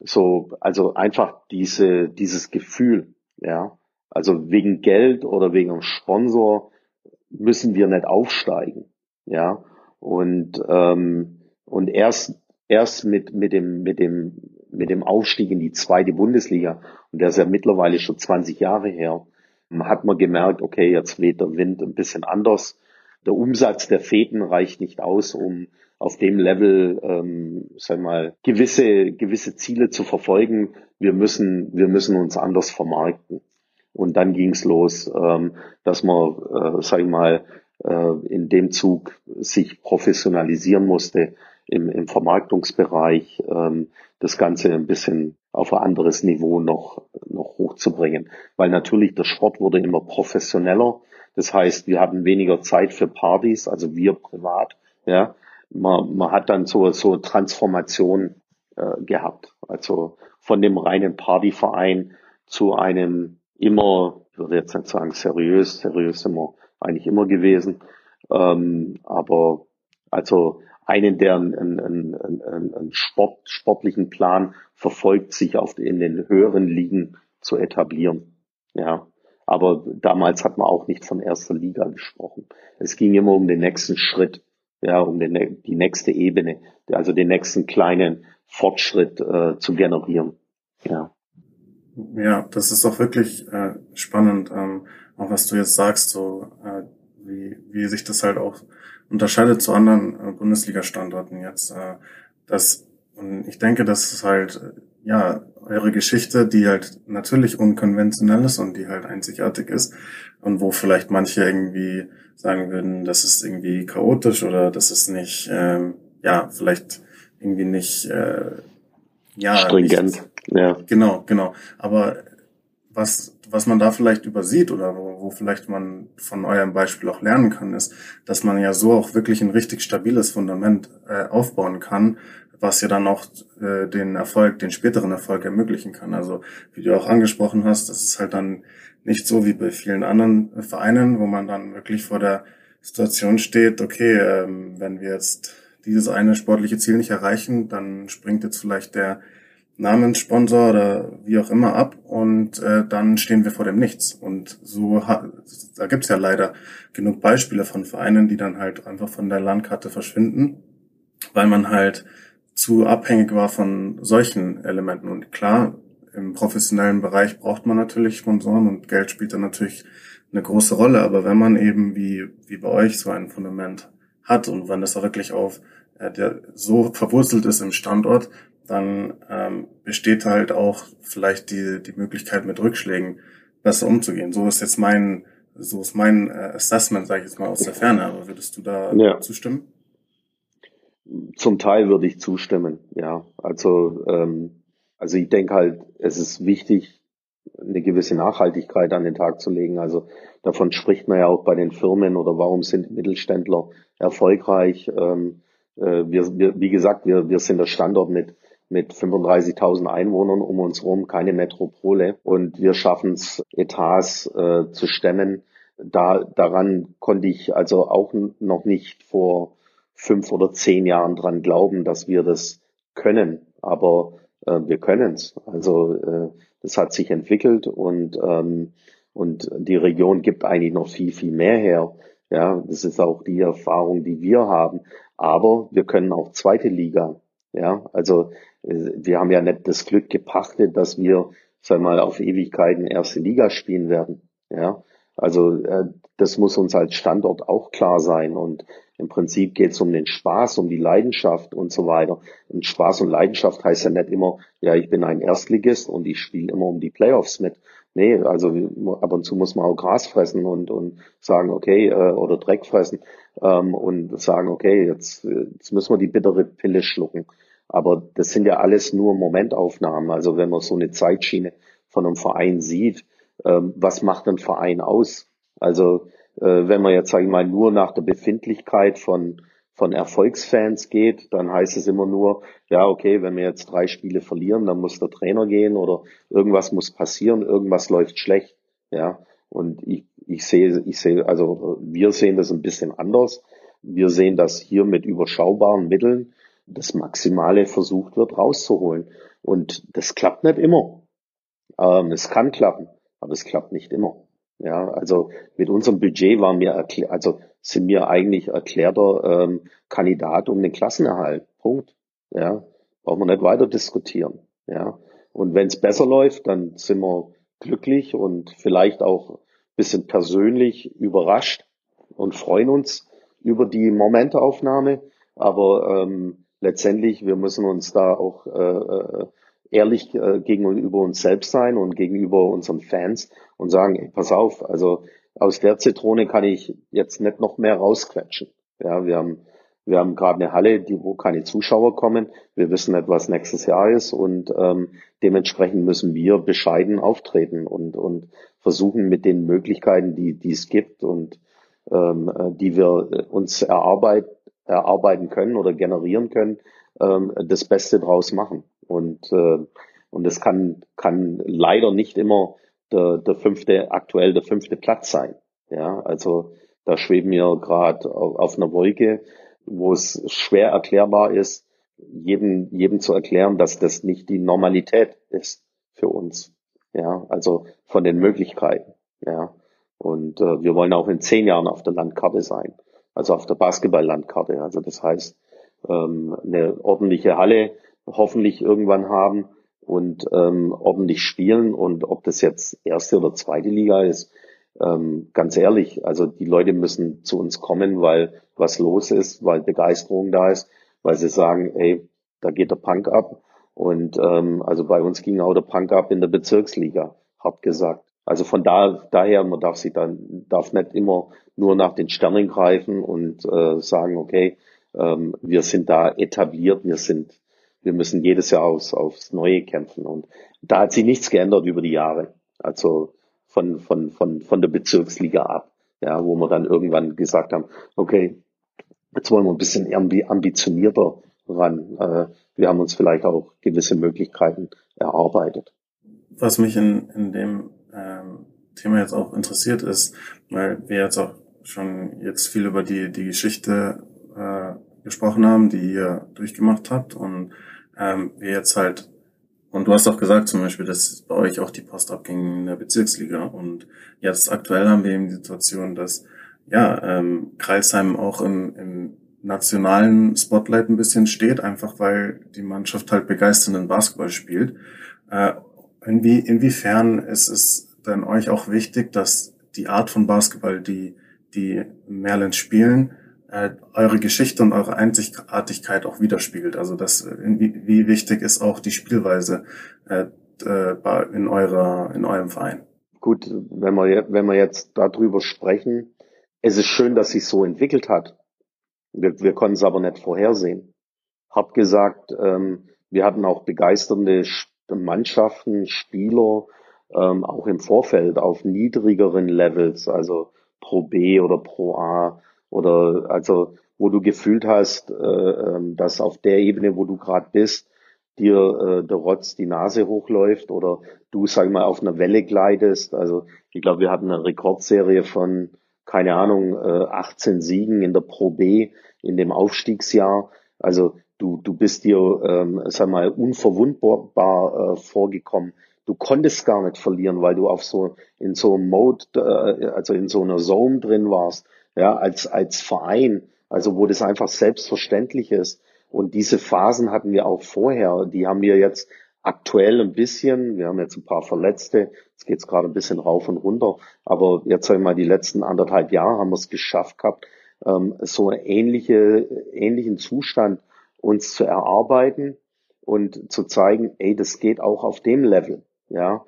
so, also einfach diese, dieses Gefühl, ja. Also wegen Geld oder wegen einem Sponsor müssen wir nicht aufsteigen, ja. Und ähm, und erst erst mit mit dem mit dem mit dem Aufstieg in die zweite Bundesliga und der ist ja mittlerweile schon 20 Jahre her, hat man gemerkt, okay, jetzt weht der Wind ein bisschen anders. Der Umsatz der Fäden reicht nicht aus, um auf dem Level, ähm, sag mal, gewisse gewisse Ziele zu verfolgen. Wir müssen wir müssen uns anders vermarkten. Und dann ging's los, ähm, dass man, äh, sag ich mal, in dem Zug sich professionalisieren musste im, im Vermarktungsbereich, ähm, das Ganze ein bisschen auf ein anderes Niveau noch, noch hochzubringen. Weil natürlich der Sport wurde immer professioneller. Das heißt, wir hatten weniger Zeit für Partys, also wir privat, ja. Man, man hat dann so, so Transformation äh, gehabt. Also von dem reinen Partyverein zu einem immer, ich würde jetzt nicht sagen seriös, seriös wir eigentlich immer gewesen, ähm, aber also einen, der einen, einen, einen, einen Sport, sportlichen Plan verfolgt, sich auf, in den höheren Ligen zu etablieren. Ja, aber damals hat man auch nicht von erster Liga gesprochen. Es ging immer um den nächsten Schritt, ja, um den, die nächste Ebene, also den nächsten kleinen Fortschritt äh, zu generieren. Ja. Ja, das ist auch wirklich äh, spannend, ähm, auch was du jetzt sagst, so äh, wie, wie sich das halt auch unterscheidet zu anderen äh, Bundesliga-Standorten jetzt. Äh, das, und ich denke, das ist halt, äh, ja, eure Geschichte, die halt natürlich unkonventionell ist und die halt einzigartig ist und wo vielleicht manche irgendwie sagen würden, das ist irgendwie chaotisch oder das ist nicht, ähm, ja, vielleicht irgendwie nicht, äh, ja, stringent. Nicht, ja. Genau, genau. Aber was, was man da vielleicht übersieht oder wo, wo vielleicht man von eurem Beispiel auch lernen kann, ist, dass man ja so auch wirklich ein richtig stabiles Fundament äh, aufbauen kann, was ja dann auch äh, den Erfolg, den späteren Erfolg ermöglichen kann. Also wie du auch angesprochen hast, das ist halt dann nicht so wie bei vielen anderen Vereinen, wo man dann wirklich vor der Situation steht, okay, ähm, wenn wir jetzt dieses eine sportliche Ziel nicht erreichen, dann springt jetzt vielleicht der Namenssponsor oder wie auch immer ab und äh, dann stehen wir vor dem Nichts. Und so da gibt's ja leider genug Beispiele von Vereinen, die dann halt einfach von der Landkarte verschwinden, weil man halt zu abhängig war von solchen Elementen. Und klar, im professionellen Bereich braucht man natürlich Sponsoren und Geld spielt dann natürlich eine große Rolle. Aber wenn man eben wie, wie bei euch so ein Fundament hat und wenn das auch wirklich auf äh, der so verwurzelt ist im Standort, dann ähm, besteht halt auch vielleicht die, die Möglichkeit mit Rückschlägen besser umzugehen. So ist jetzt mein, so ist mein äh, Assessment, sage ich jetzt mal aus der Ferne. Aber würdest du da ja. zustimmen? Zum Teil würde ich zustimmen, ja. Also, ähm, also ich denke halt, es ist wichtig, eine gewisse Nachhaltigkeit an den Tag zu legen. Also davon spricht man ja auch bei den Firmen oder warum sind Mittelständler erfolgreich. Ähm, äh, wir, wir, wie gesagt, wir, wir sind der Standort mit mit 35.000 Einwohnern um uns herum, keine Metropole. Und wir schaffen es, Etats äh, zu stemmen. Da, daran konnte ich also auch noch nicht vor fünf oder zehn Jahren dran glauben, dass wir das können. Aber äh, wir können es. Also äh, das hat sich entwickelt und, ähm, und die Region gibt eigentlich noch viel, viel mehr her. Ja, das ist auch die Erfahrung, die wir haben. Aber wir können auch zweite Liga. Ja, also äh, wir haben ja nicht das Glück gepachtet, dass wir, sag mal, auf Ewigkeiten erste Liga spielen werden. Ja, also äh, das muss uns als Standort auch klar sein. Und im Prinzip geht es um den Spaß, um die Leidenschaft und so weiter. Und Spaß und Leidenschaft heißt ja nicht immer, ja, ich bin ein Erstligist und ich spiele immer um die Playoffs mit. Nee, also ab und zu muss man auch Gras fressen und, und sagen, okay, äh, oder Dreck fressen ähm, und sagen, okay, jetzt, jetzt müssen wir die bittere Pille schlucken. Aber das sind ja alles nur Momentaufnahmen. Also wenn man so eine Zeitschiene von einem Verein sieht, ähm, was macht ein Verein aus? Also äh, wenn man jetzt, sage ich mal, nur nach der Befindlichkeit von, von Erfolgsfans geht, dann heißt es immer nur, ja, okay, wenn wir jetzt drei Spiele verlieren, dann muss der Trainer gehen oder irgendwas muss passieren, irgendwas läuft schlecht. Ja, und ich, ich sehe, ich sehe, also wir sehen das ein bisschen anders. Wir sehen das hier mit überschaubaren Mitteln das Maximale versucht wird rauszuholen. Und das klappt nicht immer. Ähm, es kann klappen, aber es klappt nicht immer. Ja, also mit unserem Budget waren wir also sind wir eigentlich erklärter ähm, Kandidat um den Klassenerhalt. Punkt. Ja, brauchen wir nicht weiter diskutieren. Ja, und wenn es besser läuft, dann sind wir glücklich und vielleicht auch bisschen persönlich überrascht und freuen uns über die Momentaufnahme. Aber ähm, letztendlich, wir müssen uns da auch äh, äh, ehrlich äh, gegenüber uns selbst sein und gegenüber unseren Fans und sagen, ey, pass auf, also aus der Zitrone kann ich jetzt nicht noch mehr rausquetschen. Ja, wir haben wir haben gerade eine Halle, die, wo keine Zuschauer kommen. Wir wissen nicht, was nächstes Jahr ist und ähm, dementsprechend müssen wir bescheiden auftreten und, und versuchen mit den Möglichkeiten, die, die es gibt und ähm, äh, die wir uns erarbeiten, erarbeiten können oder generieren können, ähm, das Beste draus machen. Und, äh, und das kann, kann leider nicht immer der, der fünfte, aktuell der fünfte Platz sein. Ja, also da schweben wir gerade auf, auf einer Wolke, wo es schwer erklärbar ist, jedem, jedem zu erklären, dass das nicht die Normalität ist für uns. Ja, also von den Möglichkeiten. Ja, und äh, wir wollen auch in zehn Jahren auf der Landkarte sein also auf der Basketball-Landkarte. Also das heißt, ähm, eine ordentliche Halle hoffentlich irgendwann haben und ähm, ordentlich spielen. Und ob das jetzt erste oder zweite Liga ist, ähm, ganz ehrlich, also die Leute müssen zu uns kommen, weil was los ist, weil Begeisterung da ist, weil sie sagen, ey, da geht der Punk ab. Und ähm, also bei uns ging auch der Punk ab in der Bezirksliga, hart gesagt. Also von da, daher, man darf sich dann, darf nicht immer nur nach den Sternen greifen und äh, sagen, okay, ähm, wir sind da etabliert, wir sind, wir müssen jedes Jahr aufs, aufs Neue kämpfen. Und da hat sich nichts geändert über die Jahre. Also von, von, von, von der Bezirksliga ab, ja, wo wir dann irgendwann gesagt haben, okay, jetzt wollen wir ein bisschen ambitionierter ran. Äh, wir haben uns vielleicht auch gewisse Möglichkeiten erarbeitet. Was mich in, in dem ähm, Thema jetzt auch interessiert ist, weil wir jetzt auch schon jetzt viel über die, die Geschichte äh, gesprochen haben, die ihr durchgemacht habt und ähm, wir jetzt halt Und du hast auch gesagt zum Beispiel, dass bei euch auch die Post abging in der Bezirksliga. Und jetzt aktuell haben wir eben die Situation, dass ja, ähm, Kreisheim auch im, im nationalen Spotlight ein bisschen steht, einfach weil die Mannschaft halt begeisternden Basketball spielt. Äh, inwie, inwiefern ist es denn euch auch wichtig, dass die Art von Basketball, die die Merlins spielen, äh, eure Geschichte und eure Einzigartigkeit auch widerspiegelt. Also das, wie, wie wichtig ist auch die Spielweise äh, äh in eurer in eurem Verein? Gut, wenn wir wenn wir jetzt darüber sprechen, es ist schön, dass sich so entwickelt hat. Wir, wir konnten es aber nicht vorhersehen. Hab gesagt, ähm, wir hatten auch begeisternde Mannschaften, Spieler, ähm, auch im Vorfeld auf niedrigeren Levels, also Pro B oder Pro A oder also wo du gefühlt hast, äh, ähm, dass auf der Ebene, wo du gerade bist, dir äh, der Rotz die Nase hochläuft oder du, sag mal, auf einer Welle gleitest. Also ich glaube, wir hatten eine Rekordserie von, keine Ahnung, äh, 18 Siegen in der Pro B in dem Aufstiegsjahr. Also du, du bist dir, ähm, sag mal, unverwundbar äh, vorgekommen. Du konntest gar nicht verlieren, weil du auf so in so einem Mode, äh, also in so einer Zone drin warst ja, als, als Verein, also wo das einfach selbstverständlich ist. Und diese Phasen hatten wir auch vorher, die haben wir jetzt aktuell ein bisschen, wir haben jetzt ein paar Verletzte, jetzt geht's gerade ein bisschen rauf und runter, aber jetzt sag ich mal, die letzten anderthalb Jahre haben wir es geschafft gehabt, ähm, so einen ähnliche, ähnlichen Zustand uns zu erarbeiten und zu zeigen, ey, das geht auch auf dem Level, ja.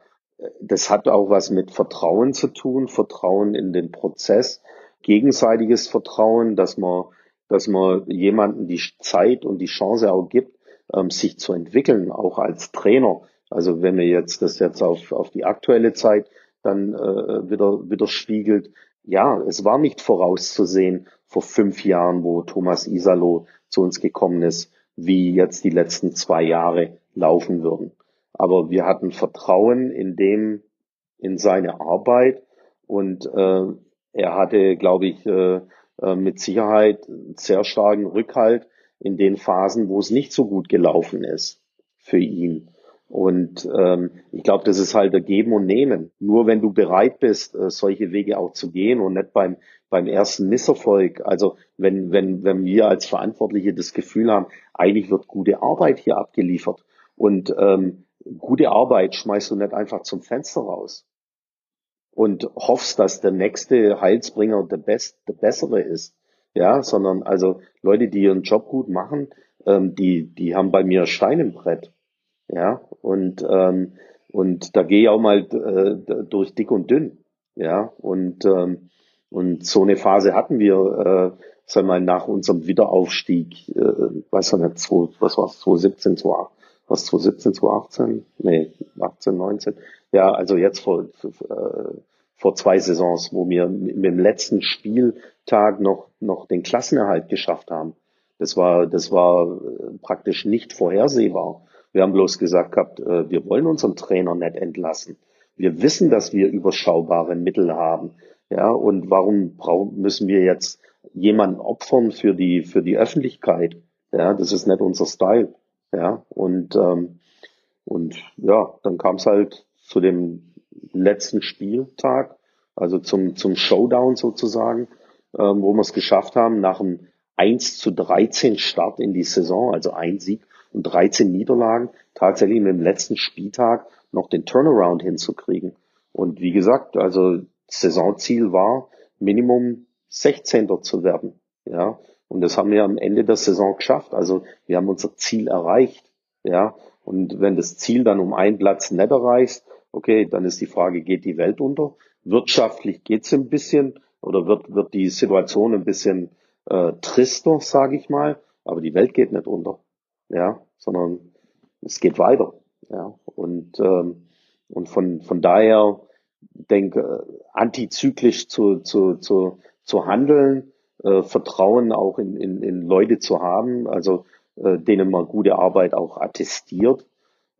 Das hat auch was mit Vertrauen zu tun, Vertrauen in den Prozess, gegenseitiges Vertrauen, dass man, dass man jemanden die Zeit und die Chance auch gibt, ähm, sich zu entwickeln, auch als Trainer. Also wenn wir jetzt das jetzt auf, auf die aktuelle Zeit dann äh, wieder, wieder spiegelt, ja, es war nicht vorauszusehen vor fünf Jahren, wo Thomas Isalo zu uns gekommen ist, wie jetzt die letzten zwei Jahre laufen würden. Aber wir hatten Vertrauen in dem, in seine Arbeit und äh, er hatte, glaube ich, äh, äh, mit Sicherheit sehr starken Rückhalt in den Phasen, wo es nicht so gut gelaufen ist für ihn. Und ähm, ich glaube, das ist halt der Geben und Nehmen. Nur wenn du bereit bist, äh, solche Wege auch zu gehen und nicht beim, beim ersten Misserfolg. Also wenn, wenn, wenn wir als Verantwortliche das Gefühl haben, eigentlich wird gute Arbeit hier abgeliefert. Und ähm, gute Arbeit schmeißt du nicht einfach zum Fenster raus und hoffst, dass der nächste Heilsbringer der, Best, der bessere ist. Ja, sondern also Leute, die ihren Job gut machen, ähm, die, die haben bei mir Stein im Brett. Ja, und, ähm, und da gehe ich auch mal äh, durch dick und dünn. Ja, und, ähm, und so eine Phase hatten wir, äh, sag mal, nach unserem Wiederaufstieg, äh, weiß ich nicht, zwei, was war es, 2017, 2018, was 2017, 2018? Nee, 18, 19. Ja, also jetzt vor, äh, vor zwei Saisons, wo wir mit dem letzten Spieltag noch, noch den Klassenerhalt geschafft haben. Das war, das war äh, praktisch nicht vorhersehbar. Wir haben bloß gesagt gehabt, äh, wir wollen unseren Trainer nicht entlassen. Wir wissen, dass wir überschaubare Mittel haben. Ja, und warum brauchen, müssen wir jetzt jemanden opfern für die, für die Öffentlichkeit? Ja, das ist nicht unser Style. Ja, und, ähm, und ja, dann kam es halt zu dem letzten Spieltag, also zum, zum Showdown sozusagen, ähm, wo wir es geschafft haben, nach einem 1 zu 13 Start in die Saison, also ein Sieg und 13 Niederlagen, tatsächlich mit dem letzten Spieltag noch den Turnaround hinzukriegen. Und wie gesagt, also Saisonziel war, Minimum 16. zu werden. Ja, und das haben wir am Ende der Saison geschafft. Also wir haben unser Ziel erreicht. Ja, und wenn das Ziel dann um einen Platz nicht erreicht, okay, dann ist die Frage, geht die Welt unter? Wirtschaftlich geht's ein bisschen oder wird, wird die Situation ein bisschen äh, trister, sage ich mal, aber die Welt geht nicht unter, ja, sondern es geht weiter, ja, und ähm, und von von daher denke antizyklisch zu zu zu zu handeln, äh, Vertrauen auch in, in in Leute zu haben, also äh, denen man gute Arbeit auch attestiert.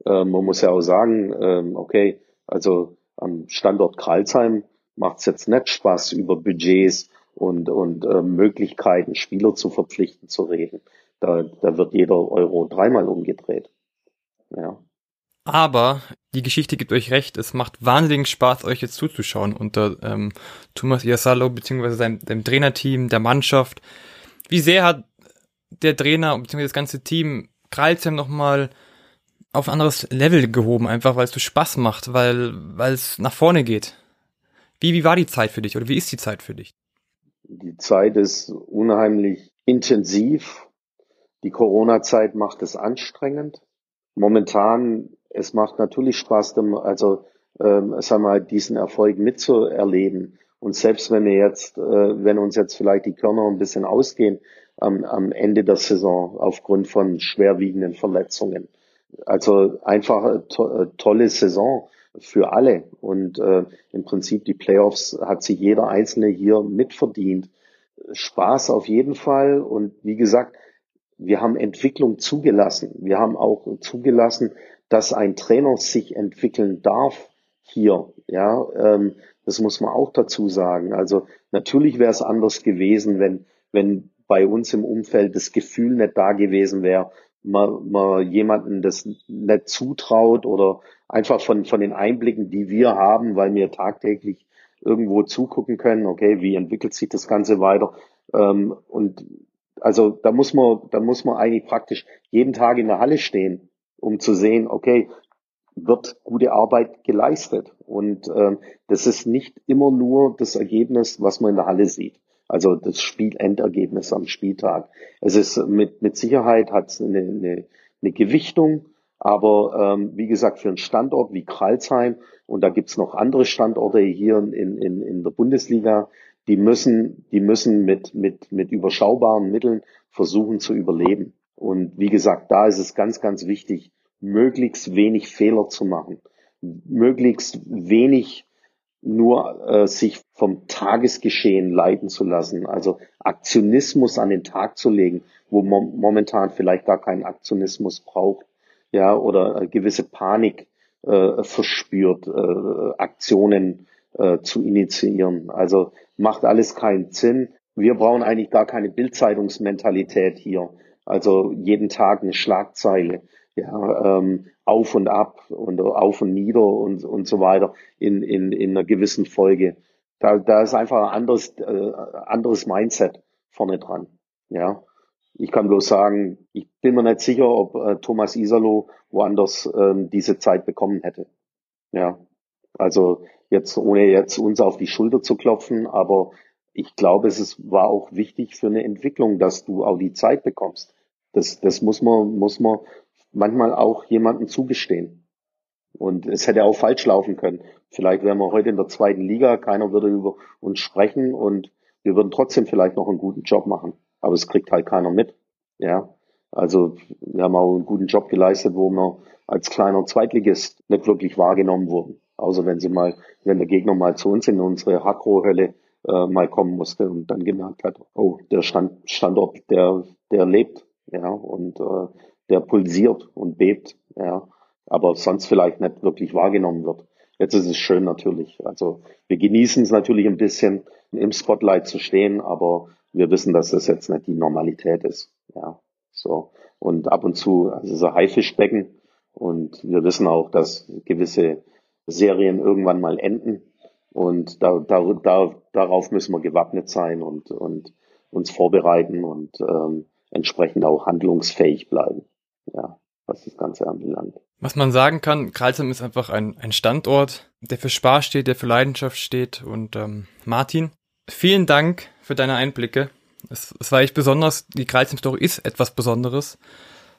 Äh, man muss ja auch sagen, äh, okay, also am Standort Kralsheim macht es jetzt nicht Spaß, über Budgets und, und äh, Möglichkeiten, Spieler zu verpflichten, zu reden. Da, da wird jeder Euro dreimal umgedreht. Ja. Aber die Geschichte gibt euch recht, es macht wahnsinnigen Spaß, euch jetzt zuzuschauen unter ähm, Thomas Iasalo beziehungsweise seinem, seinem Trainerteam, der Mannschaft. Wie sehr hat der Trainer beziehungsweise das ganze Team Kralsheim nochmal auf ein anderes Level gehoben, einfach weil es so Spaß macht, weil weil es nach vorne geht. Wie, wie war die Zeit für dich oder wie ist die Zeit für dich? Die Zeit ist unheimlich intensiv. Die Corona-Zeit macht es anstrengend. Momentan, es macht natürlich Spaß, also ähm, sag mal, diesen Erfolg mitzuerleben. Und selbst wenn wir jetzt, äh, wenn uns jetzt vielleicht die Körner ein bisschen ausgehen am, am Ende der Saison aufgrund von schwerwiegenden Verletzungen. Also einfach eine to tolle Saison für alle. Und äh, im Prinzip die Playoffs hat sich jeder Einzelne hier mitverdient. Spaß auf jeden Fall. Und wie gesagt, wir haben Entwicklung zugelassen. Wir haben auch zugelassen, dass ein Trainer sich entwickeln darf hier. Ja, ähm, das muss man auch dazu sagen. Also natürlich wäre es anders gewesen, wenn, wenn bei uns im Umfeld das Gefühl nicht da gewesen wäre, man, man jemanden das nicht zutraut oder einfach von, von den Einblicken, die wir haben, weil wir tagtäglich irgendwo zugucken können, okay, wie entwickelt sich das Ganze weiter. Ähm, und also da muss man, da muss man eigentlich praktisch jeden Tag in der Halle stehen, um zu sehen, okay, wird gute Arbeit geleistet. Und ähm, das ist nicht immer nur das Ergebnis, was man in der Halle sieht. Also das Spielendergebnis am Spieltag. Es ist mit, mit Sicherheit hat es eine, eine, eine Gewichtung, aber ähm, wie gesagt, für einen Standort wie Kralsheim, und da gibt's noch andere Standorte hier in, in, in der Bundesliga, die müssen, die müssen mit, mit, mit überschaubaren Mitteln versuchen zu überleben. Und wie gesagt, da ist es ganz, ganz wichtig, möglichst wenig Fehler zu machen, möglichst wenig nur äh, sich vom Tagesgeschehen leiten zu lassen, also Aktionismus an den Tag zu legen, wo man momentan vielleicht gar keinen Aktionismus braucht, ja, oder äh, gewisse Panik äh, verspürt, äh, Aktionen äh, zu initiieren. Also macht alles keinen Sinn. Wir brauchen eigentlich gar keine Bildzeitungsmentalität hier. Also jeden Tag eine Schlagzeile ja, ähm, auf und ab und auf und nieder und, und so weiter in, in, in einer gewissen Folge. Da, da ist einfach ein anderes, äh, anderes Mindset vorne dran. Ja. Ich kann bloß sagen, ich bin mir nicht sicher, ob äh, Thomas Isalo woanders ähm, diese Zeit bekommen hätte. Ja. Also jetzt, ohne jetzt uns auf die Schulter zu klopfen, aber ich glaube, es ist, war auch wichtig für eine Entwicklung, dass du auch die Zeit bekommst. Das, das muss man, muss man manchmal auch jemanden zugestehen. Und es hätte auch falsch laufen können. Vielleicht wären wir heute in der zweiten Liga, keiner würde über uns sprechen und wir würden trotzdem vielleicht noch einen guten Job machen. Aber es kriegt halt keiner mit. Ja. Also wir haben auch einen guten Job geleistet, wo wir als kleiner Zweitligist nicht wirklich wahrgenommen wurden. Außer wenn sie mal, wenn der Gegner mal zu uns in unsere Hakro-Hölle äh, mal kommen musste und dann gemerkt hat, oh, der Stand, Standort, der, der lebt. Ja, und äh, der pulsiert und bebt, ja, aber sonst vielleicht nicht wirklich wahrgenommen wird. Jetzt ist es schön natürlich. Also wir genießen es natürlich ein bisschen im Spotlight zu stehen, aber wir wissen, dass das jetzt nicht die Normalität ist. Ja, so. Und ab und zu, also so Haifischbecken. Und wir wissen auch, dass gewisse Serien irgendwann mal enden. Und da, da, da, darauf müssen wir gewappnet sein und, und uns vorbereiten und ähm, entsprechend auch handlungsfähig bleiben ja, was das Ganze anbelangt. Was man sagen kann, Karlsheim ist einfach ein, ein Standort, der für Spaß steht, der für Leidenschaft steht. Und ähm, Martin, vielen Dank für deine Einblicke. Es, es war echt besonders. Die Karlsheim-Story ist etwas Besonderes.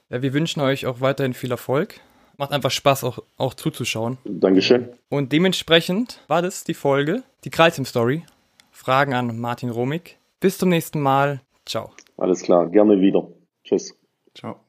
Ja, wir wünschen euch auch weiterhin viel Erfolg. Macht einfach Spaß, auch, auch zuzuschauen. Dankeschön. Und dementsprechend war das die Folge, die Kreuzim-Story. Fragen an Martin Romig. Bis zum nächsten Mal. Ciao. Alles klar, gerne wieder. Tschüss. Ciao.